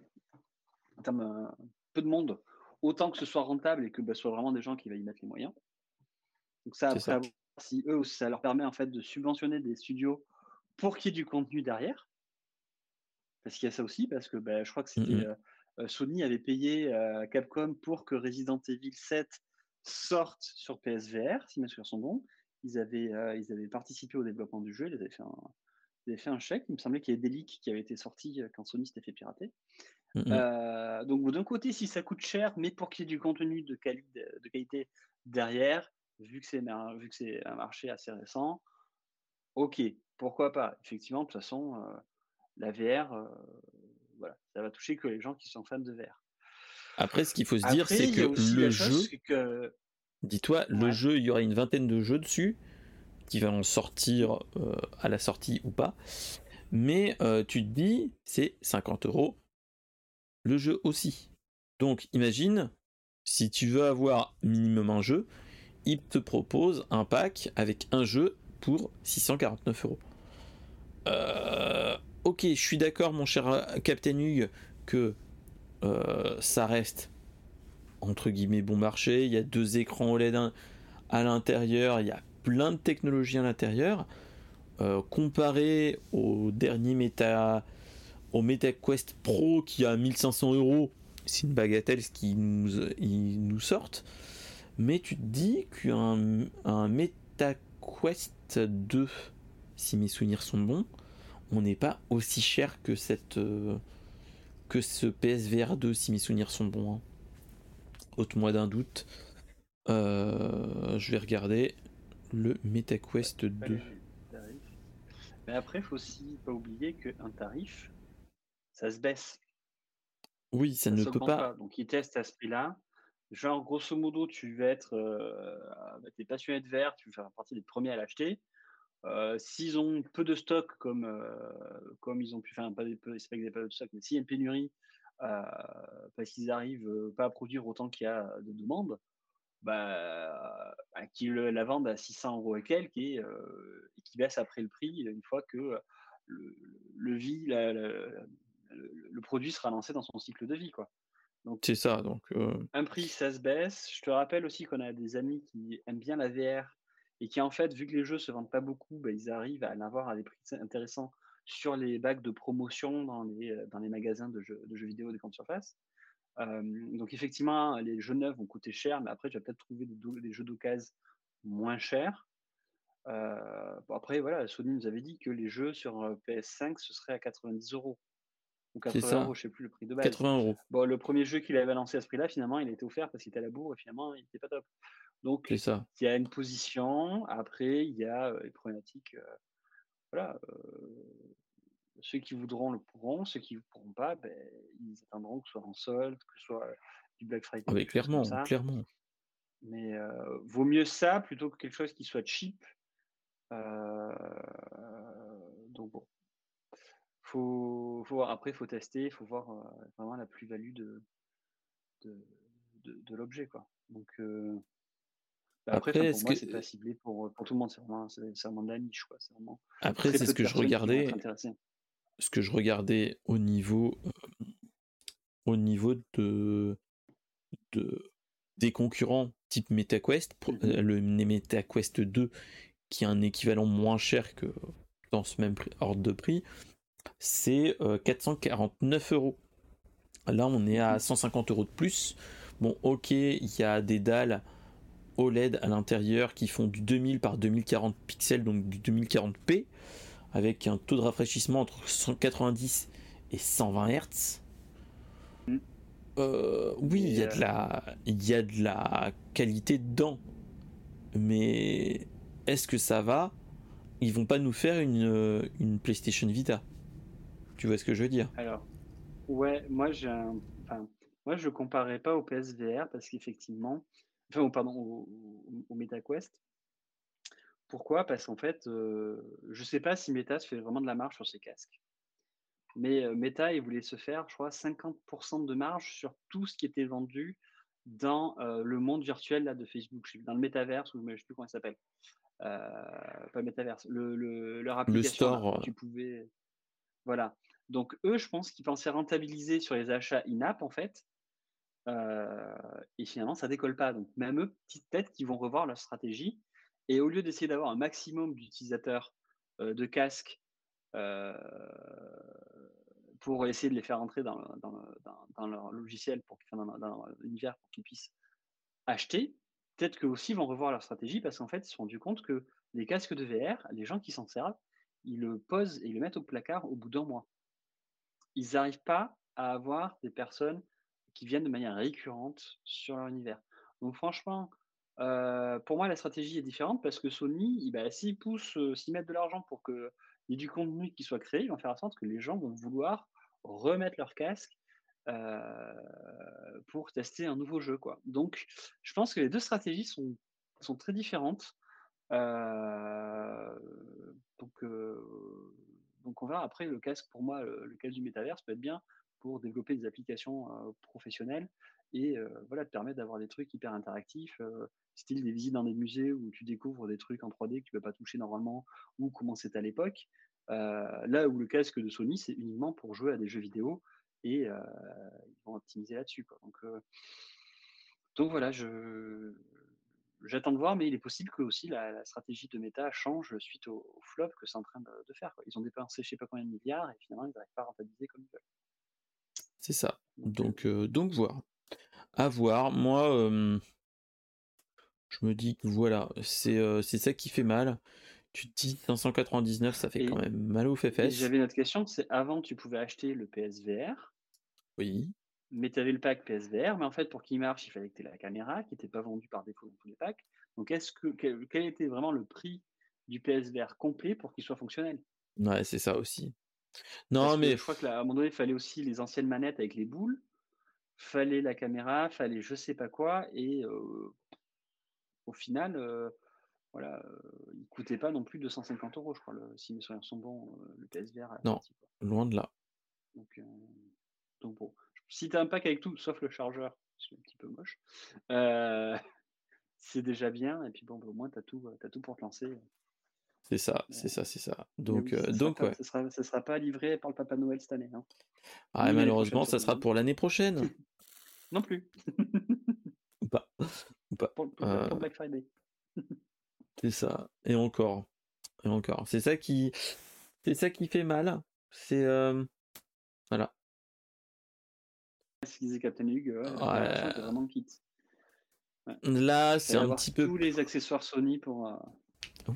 en termes, peu de monde, autant que ce soit rentable et que ce soit vraiment des gens qui vont y mettre les moyens. Donc ça, après, si eux, ça leur permet en fait de subventionner des studios pour qu'il y ait du contenu derrière. Parce qu'il y a ça aussi, parce que je crois que mmh c'était Sony avait payé Capcom pour que Resident Evil 7 sorte sur PSVR, si mes souvenirs sont bons. Ils avaient, ils avaient participé au développement du jeu, ils avaient fait un, ils avaient fait un chèque. Il me semblait qu'il y avait des leaks qui avaient été sortis quand Sony s'était fait pirater. Mmh donc d'un côté, si ça coûte cher, mais pour qu'il y ait du contenu de, de qualité derrière, vu que c'est vu que c'est un marché assez récent, ok, pourquoi pas? Effectivement, de toute façon, la VR, voilà, ça va toucher que les gens qui sont fans de VR. Après, ce qu'il faut se dire, c'est que le jeu, dis-toi, le jeu, il y aura une vingtaine de jeux dessus qui vont sortir à la sortie ou pas. Mais tu te dis, c'est 50 euros. Le jeu aussi. Donc, imagine, si tu veux avoir minimum un jeu, il te propose un pack avec un jeu pour 649 euros. Euh, ok, je suis d'accord, mon cher Captain Hugh, que euh, ça reste entre guillemets bon marché. Il y a deux écrans OLED à l'intérieur, il y a plein de technologies à l'intérieur. Euh, comparé au dernier Meta, au MetaQuest Pro qui a 1500 euros, c'est une bagatelle ce qu'ils nous, sortent. Mais tu te dis qu'un un MetaQuest 2, si mes souvenirs sont bons, on n'est pas aussi cher que cette euh, que ce PSVR 2, si mes souvenirs sont bons. Hein. Ôte-moi d'un doute. Euh, je vais regarder le MetaQuest 2. Mais après, il faut aussi pas oublier qu'un tarif, ça se baisse. Oui, ça, ne peut pas. pas. Donc, ils testent à ce prix-là. Genre, grosso modo, tu vas être, euh, bah, es passionné de verre, tu veux faire partie des premiers à l'acheter. Euh, s'ils ont peu de stock, comme, euh, comme ils ont pu faire, pas des, c'est pas qu'ils pas de stock, mais s'il y a une pénurie, euh, parce qu'ils arrivent pas à produire autant qu'il y a de demandes, bah, bah qu'ils la vendent à 600 euros et quelques et, et qui baissent après le prix une fois que le, le, vie, le produit sera lancé dans son cycle de vie. Quoi. C'est ça, donc. Un prix, ça se baisse. Je te rappelle aussi qu'on a des amis qui aiment bien la VR et qui, en fait, vu que les jeux se vendent pas beaucoup, bah, ils arrivent à l'avoir à des prix intéressants sur les bacs de promotion dans les, dans les magasins de jeux, de jeux vidéo des grandes surfaces. donc, effectivement, les jeux neufs vont coûter cher, mais après, tu vas peut-être trouver des, jeux d'occasion moins chers. après, voilà, Sony nous avait dit que les jeux sur PS5, ce serait à 90 euros. Ou 80 euros, je sais plus le prix de base. 80 euros. Bon, le premier jeu qu'il avait lancé à ce prix-là, finalement, il a été offert parce qu'il était à la bourre et finalement, il n'était pas top. Donc, il y a une position. Après, il y a les problématiques. voilà. ceux qui voudront le pourront. Ceux qui ne pourront pas, ben, ils attendront que ce soit en solde, que ce soit du Black Friday. Ah, clairement, clairement. Mais vaut mieux ça plutôt que quelque chose qui soit cheap. donc bon faut, faut voir. Après, il faut tester, il faut voir euh, vraiment la plus-value de, de, de, l'objet. Quoi. Donc, euh, après, pour moi, c'est pas ciblé pour, pour, tout le monde. C'est vraiment, vraiment de la niche. Quoi. Vraiment après, c'est ce que je regardais. Ce que je regardais au niveau, euh, au niveau de, de, des concurrents type MetaQuest, pour, mmh le MetaQuest 2, qui est un équivalent moins cher que dans ce même ordre de prix, c'est 449 euh, euros. Là, on est à 150 euros de plus. Bon, ok, il y a des dalles OLED à l'intérieur qui font du 2000 par 2040 pixels, donc du 2040p, avec un taux de rafraîchissement entre 190 et 120 Hz. Euh, oui, il y, a de la, il y a de la qualité dedans. Mais est-ce que ça va? Ils vont pas nous faire une, une PlayStation Vita. Tu vois ce que je veux dire? Alors, ouais, moi j'ai un... enfin, moi je comparais pas au PSVR parce qu'effectivement, enfin, pardon, au, au, MetaQuest. Pourquoi? Parce qu'en fait, euh, je sais pas si Meta se fait vraiment de la marge sur ses casques. Mais euh, Meta, il voulait se faire, je crois, 50% de marge sur tout ce qui était vendu dans euh, le monde virtuel là, de Facebook, dans le métaverse, ou je ne sais plus comment ça s'appelle. pas le métaverse, le, le, leur application. Le store. tu pouvais Voilà. Donc eux, je pense qu'ils pensaient rentabiliser sur les achats in-app en fait. Et finalement, ça décolle pas. Donc même eux, petite tête, qui vont revoir leur stratégie. Et au lieu d'essayer d'avoir un maximum d'utilisateurs de casques pour essayer de les faire entrer dans, leur logiciel, pour, dans, dans l'univers, pour qu'ils puissent acheter, peut-être qu'eux aussi vont revoir leur stratégie parce qu'en fait, ils se sont rendus compte que les casques de VR, les gens qui s'en servent, ils le posent et ils le mettent au placard au bout d'un mois. Ils n'arrivent pas à avoir des personnes qui viennent de manière récurrente sur leur univers. Donc franchement, euh, pour moi, la stratégie est différente parce que Sony, bah, s'ils poussent, euh, s'ils mettent de l'argent pour qu'il y ait du contenu qui soit créé, ils vont faire en sorte que les gens vont vouloir remettre leur casque euh, pour tester un nouveau jeu. Donc, je pense que les deux stratégies sont, sont très différentes. donc, donc, on verra après le casque. Pour moi, le, casque du métaverse peut être bien pour développer des applications professionnelles et voilà, te permettre d'avoir des trucs hyper interactifs, style des visites dans des musées où tu découvres des trucs en 3D que tu ne peux pas toucher normalement ou comment c'était à l'époque. là où le casque de Sony, c'est uniquement pour jouer à des jeux vidéo et ils vont optimiser là-dessus. Donc, donc voilà, j'attends de voir, mais il est possible que aussi la, stratégie de Meta change suite au, flop que c'est en train de, faire. Ils ont dépensé je sais pas combien de milliards et finalement ils n'arrivent pas à rentabiliser comme ils veulent. C'est ça. Donc, donc, voir. À voir. Moi, je me dis que voilà, c'est ça qui fait mal. Tu te dis 599, ça fait quand même mal aux fesses. J'avais une autre question, c'est avant tu pouvais acheter le PSVR. Oui. Mais tu avais le pack PSVR, mais en fait pour qu'il marche, il fallait que tu aies la caméra qui n'était pas vendue par défaut dans tous les packs. Donc est-ce que quel, était vraiment le prix du PSVR complet pour qu'il soit fonctionnel? Ouais, c'est ça aussi. Non, mais je crois qu'à un moment donné, il fallait aussi les anciennes manettes avec les boules, fallait la caméra, fallait je sais pas quoi, et au final, voilà, il coûtait pas non plus 250 euros, je crois, le, si mes souvenirs sont bons, le PSVR. Non, loin de là. Donc, donc bon, si tu as un pack avec tout, sauf le chargeur, c'est un petit peu moche, *laughs* c'est déjà bien, et puis bon, bah, au moins tu as tout pour te lancer. C'est ça, c'est ça, c'est ça. Donc, donc ouais. Ça sera, sera pas livré par le Papa Noël cette année. Hein. Ah, malheureusement, ça sera pour l'année prochaine. *laughs* non plus. *laughs* Ou pas. *laughs* Ou pas. Pour, pour Black Friday. c'est ça. Et encore. Et encore. C'est ça qui, c'est ça qui fait mal. C'est voilà. Ce disait Captain Hugh, ouais, vraiment. Là, c'est un petit peu. Tous les accessoires Sony pour.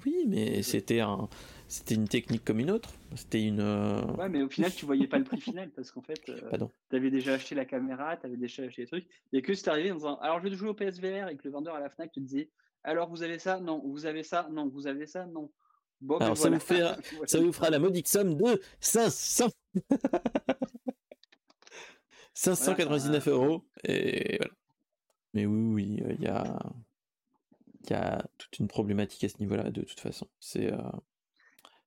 Oui, mais c'était un, c'était une technique comme une autre. C'était une. Euh, ouais, mais au final, tu voyais pas le prix final parce qu'en fait, euh, tu avais déjà acheté la caméra, tu avais déjà acheté les trucs. Et que c'est arrivé en disant, alors je vais jouer au PSVR et que le vendeur à la Fnac te disait, alors vous avez ça, non, vous avez ça, non, vous avez ça, non. Bon, ben alors ça, vous fait, *laughs* ça vous fera la modique somme de 500 599 euros. Et voilà. Mais oui, oui, il y a il y a toute une problématique à ce niveau-là, de toute façon. C'est euh,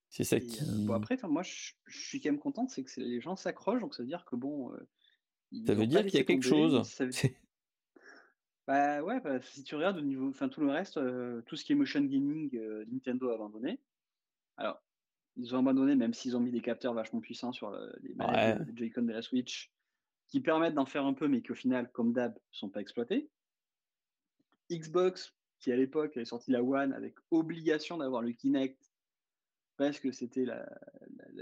c'est ça qui. bon, après, moi, je, suis quand même contente, c'est que les gens s'accrochent, donc ça veut dire que bon. Euh, ça veut dire qu'il y a quelque chose. *laughs* Bah ouais, bah, si tu regardes au niveau, enfin tout le reste, euh, tout ce qui est motion gaming, Nintendo a abandonné. Alors, ils ont abandonné, même s'ils ont mis des capteurs vachement puissants sur les manettes Joy-Con de la Switch, qui permettent d'en faire un peu, mais qui au final, comme d'hab, sont pas exploités. Xbox, qui à l'époque avait sorti la One avec obligation d'avoir le Kinect parce que c'était la,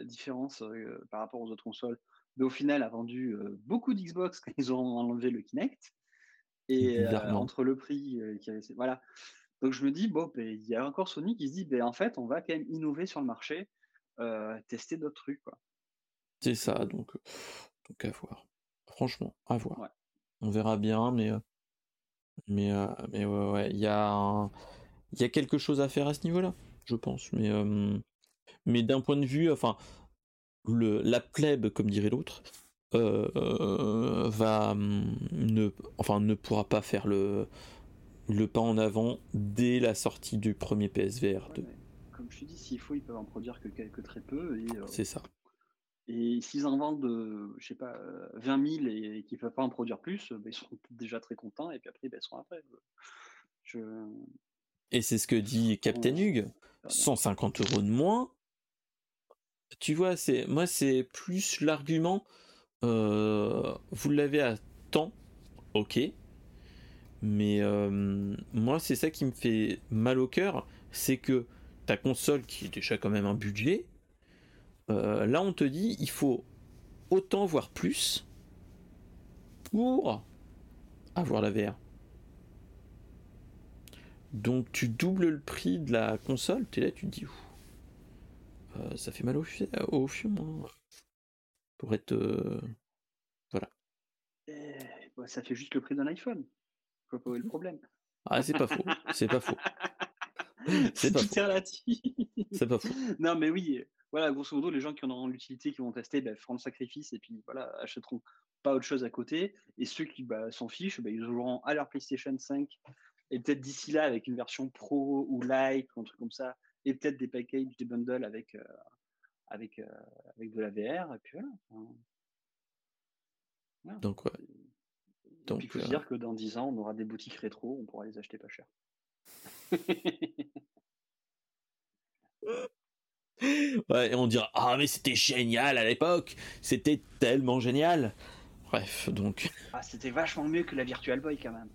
différence euh, par rapport aux autres consoles. Mais au final, a vendu euh, beaucoup d'Xbox quand ils ont enlevé le Kinect. Et euh, entre le prix qui avait. Voilà. Donc je me dis, bon, ben, il y a encore Sony qui se dit, ben, en fait, on va quand même innover sur le marché, tester d'autres trucs. C'est ça, donc, donc à voir. Franchement, à voir. On verra bien, mais mais, euh, mais ouais, ouais, il y y a quelque chose à faire à ce niveau-là, je pense. Mais, euh, mais d'un point de vue, enfin, le, la plèbe, comme dirait l'autre, euh, va ne, enfin, ne pourra pas faire le, le pas en avant dès la sortie du premier PSVR 2. comme je te dis, s'il faut, ils peuvent en produire que, quelques très peu. C'est ça. Et s'ils en vendent, euh, je sais pas, 20 000 et, qu'ils ne peuvent pas en produire plus, bah, ils seront déjà très contents et puis après, bah, ils seront après. Je... Et c'est ce que dit Captain Hugh 150 euros de moins, tu vois, c'est moi c'est plus l'argument. Euh, vous l'avez à temps, ok. Mais euh, moi c'est ça qui me fait mal au cœur, c'est que ta console qui est déjà quand même un budget, euh, là on te dit il faut autant voire plus pour avoir la VR. Donc tu doubles le prix de la console, tu es là, tu te dis, euh, ça fait mal au, au fion. Hein. Pour être. Euh, voilà. Eh, bah, ça fait juste le prix d'un iPhone. Je vois pas le problème. Ah, c'est pas faux. C'est pas faux. *laughs* C'est pas faux. C'est pas faux. Non, mais oui, voilà, grosso modo, les gens qui en auront l'utilité, qui vont tester, ben, feront le sacrifice et puis voilà, achèteront pas autre chose à côté. Et ceux qui bah, s'en fichent, bah, ils auront à leur PlayStation 5 et peut-être d'ici là avec une version pro ou like ou un truc comme ça, et peut-être des packages, des bundles avec, euh, avec, euh, avec de la VR. Et puis voilà. Donc, ouais. Donc, il faut se dire que dans 10 ans, on aura des boutiques rétro, on pourra les acheter pas cher. *laughs* ouais, et on dira Ah, mais c'était génial à l'époque, c'était tellement génial. Bref, donc. Ah, c'était vachement mieux que la Virtual Boy quand même.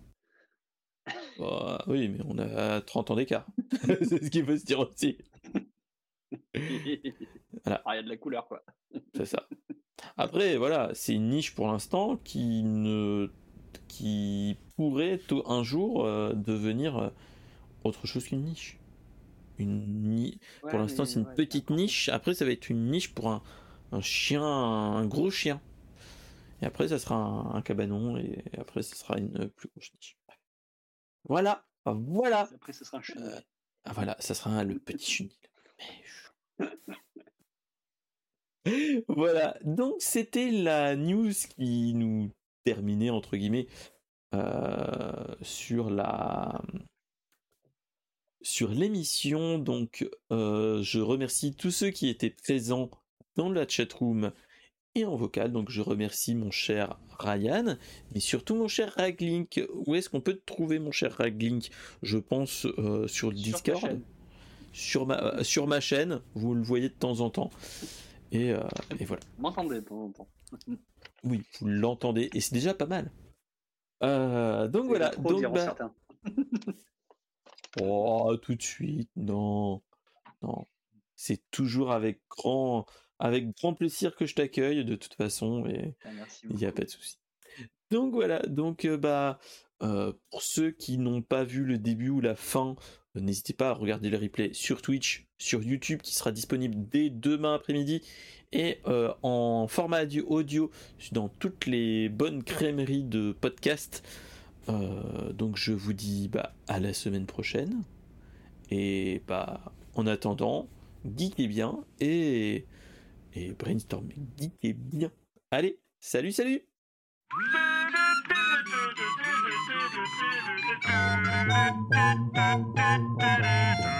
*laughs* Bah, oui, mais on a 30 ans d'écart. *laughs* c'est ce qu'il faut se dire aussi. *laughs* voilà. Ah, il y a de la couleur, quoi. c'est ça. Après, voilà, c'est une niche pour l'instant qui ne qui pourrait un jour euh, devenir euh, autre chose qu'une niche. Une pour l'instant, c'est une petite niche. Après, ça va être une niche pour un, un chien, un gros chien. Et après, ça sera un, cabanon, et après, ça sera une plus grosse niche. Voilà, voilà. Après, ça sera un chenil. Euh, ah, voilà, ça sera le petit chenil. *laughs* voilà, donc c'était la news qui nous terminait, entre guillemets, euh, sur la sur l'émission. Donc, euh, je remercie tous ceux qui étaient présents dans la chatroom et en vocal. Donc je remercie mon cher Ryan, mais surtout mon cher Raglink. Où est-ce qu'on peut te trouver mon cher Raglink? Je pense euh, sur le Discord, sur ma, euh, sur ma chaîne, vous le voyez de temps en temps. Et, et voilà. Vous m'entendez de temps en temps. *laughs* oui, vous l'entendez, et c'est déjà pas mal. donc voilà. Donc, bah... *laughs* oh, tout de suite, non. Non. C'est toujours avec grand avec grand plaisir que je t'accueille de toute façon et ah, il n'y a pas de souci. Donc voilà, donc euh, bah euh, pour ceux qui n'ont pas vu le début ou la fin, euh, n'hésitez pas à regarder le replay sur Twitch, sur YouTube qui sera disponible dès demain après-midi et en format audio dans toutes les bonnes crèmeries de podcast. Donc je vous dis bah, à la semaine prochaine. Et bah en attendant, geekez bien et et brainstorming est bien. Allez, salut, salut *laughs*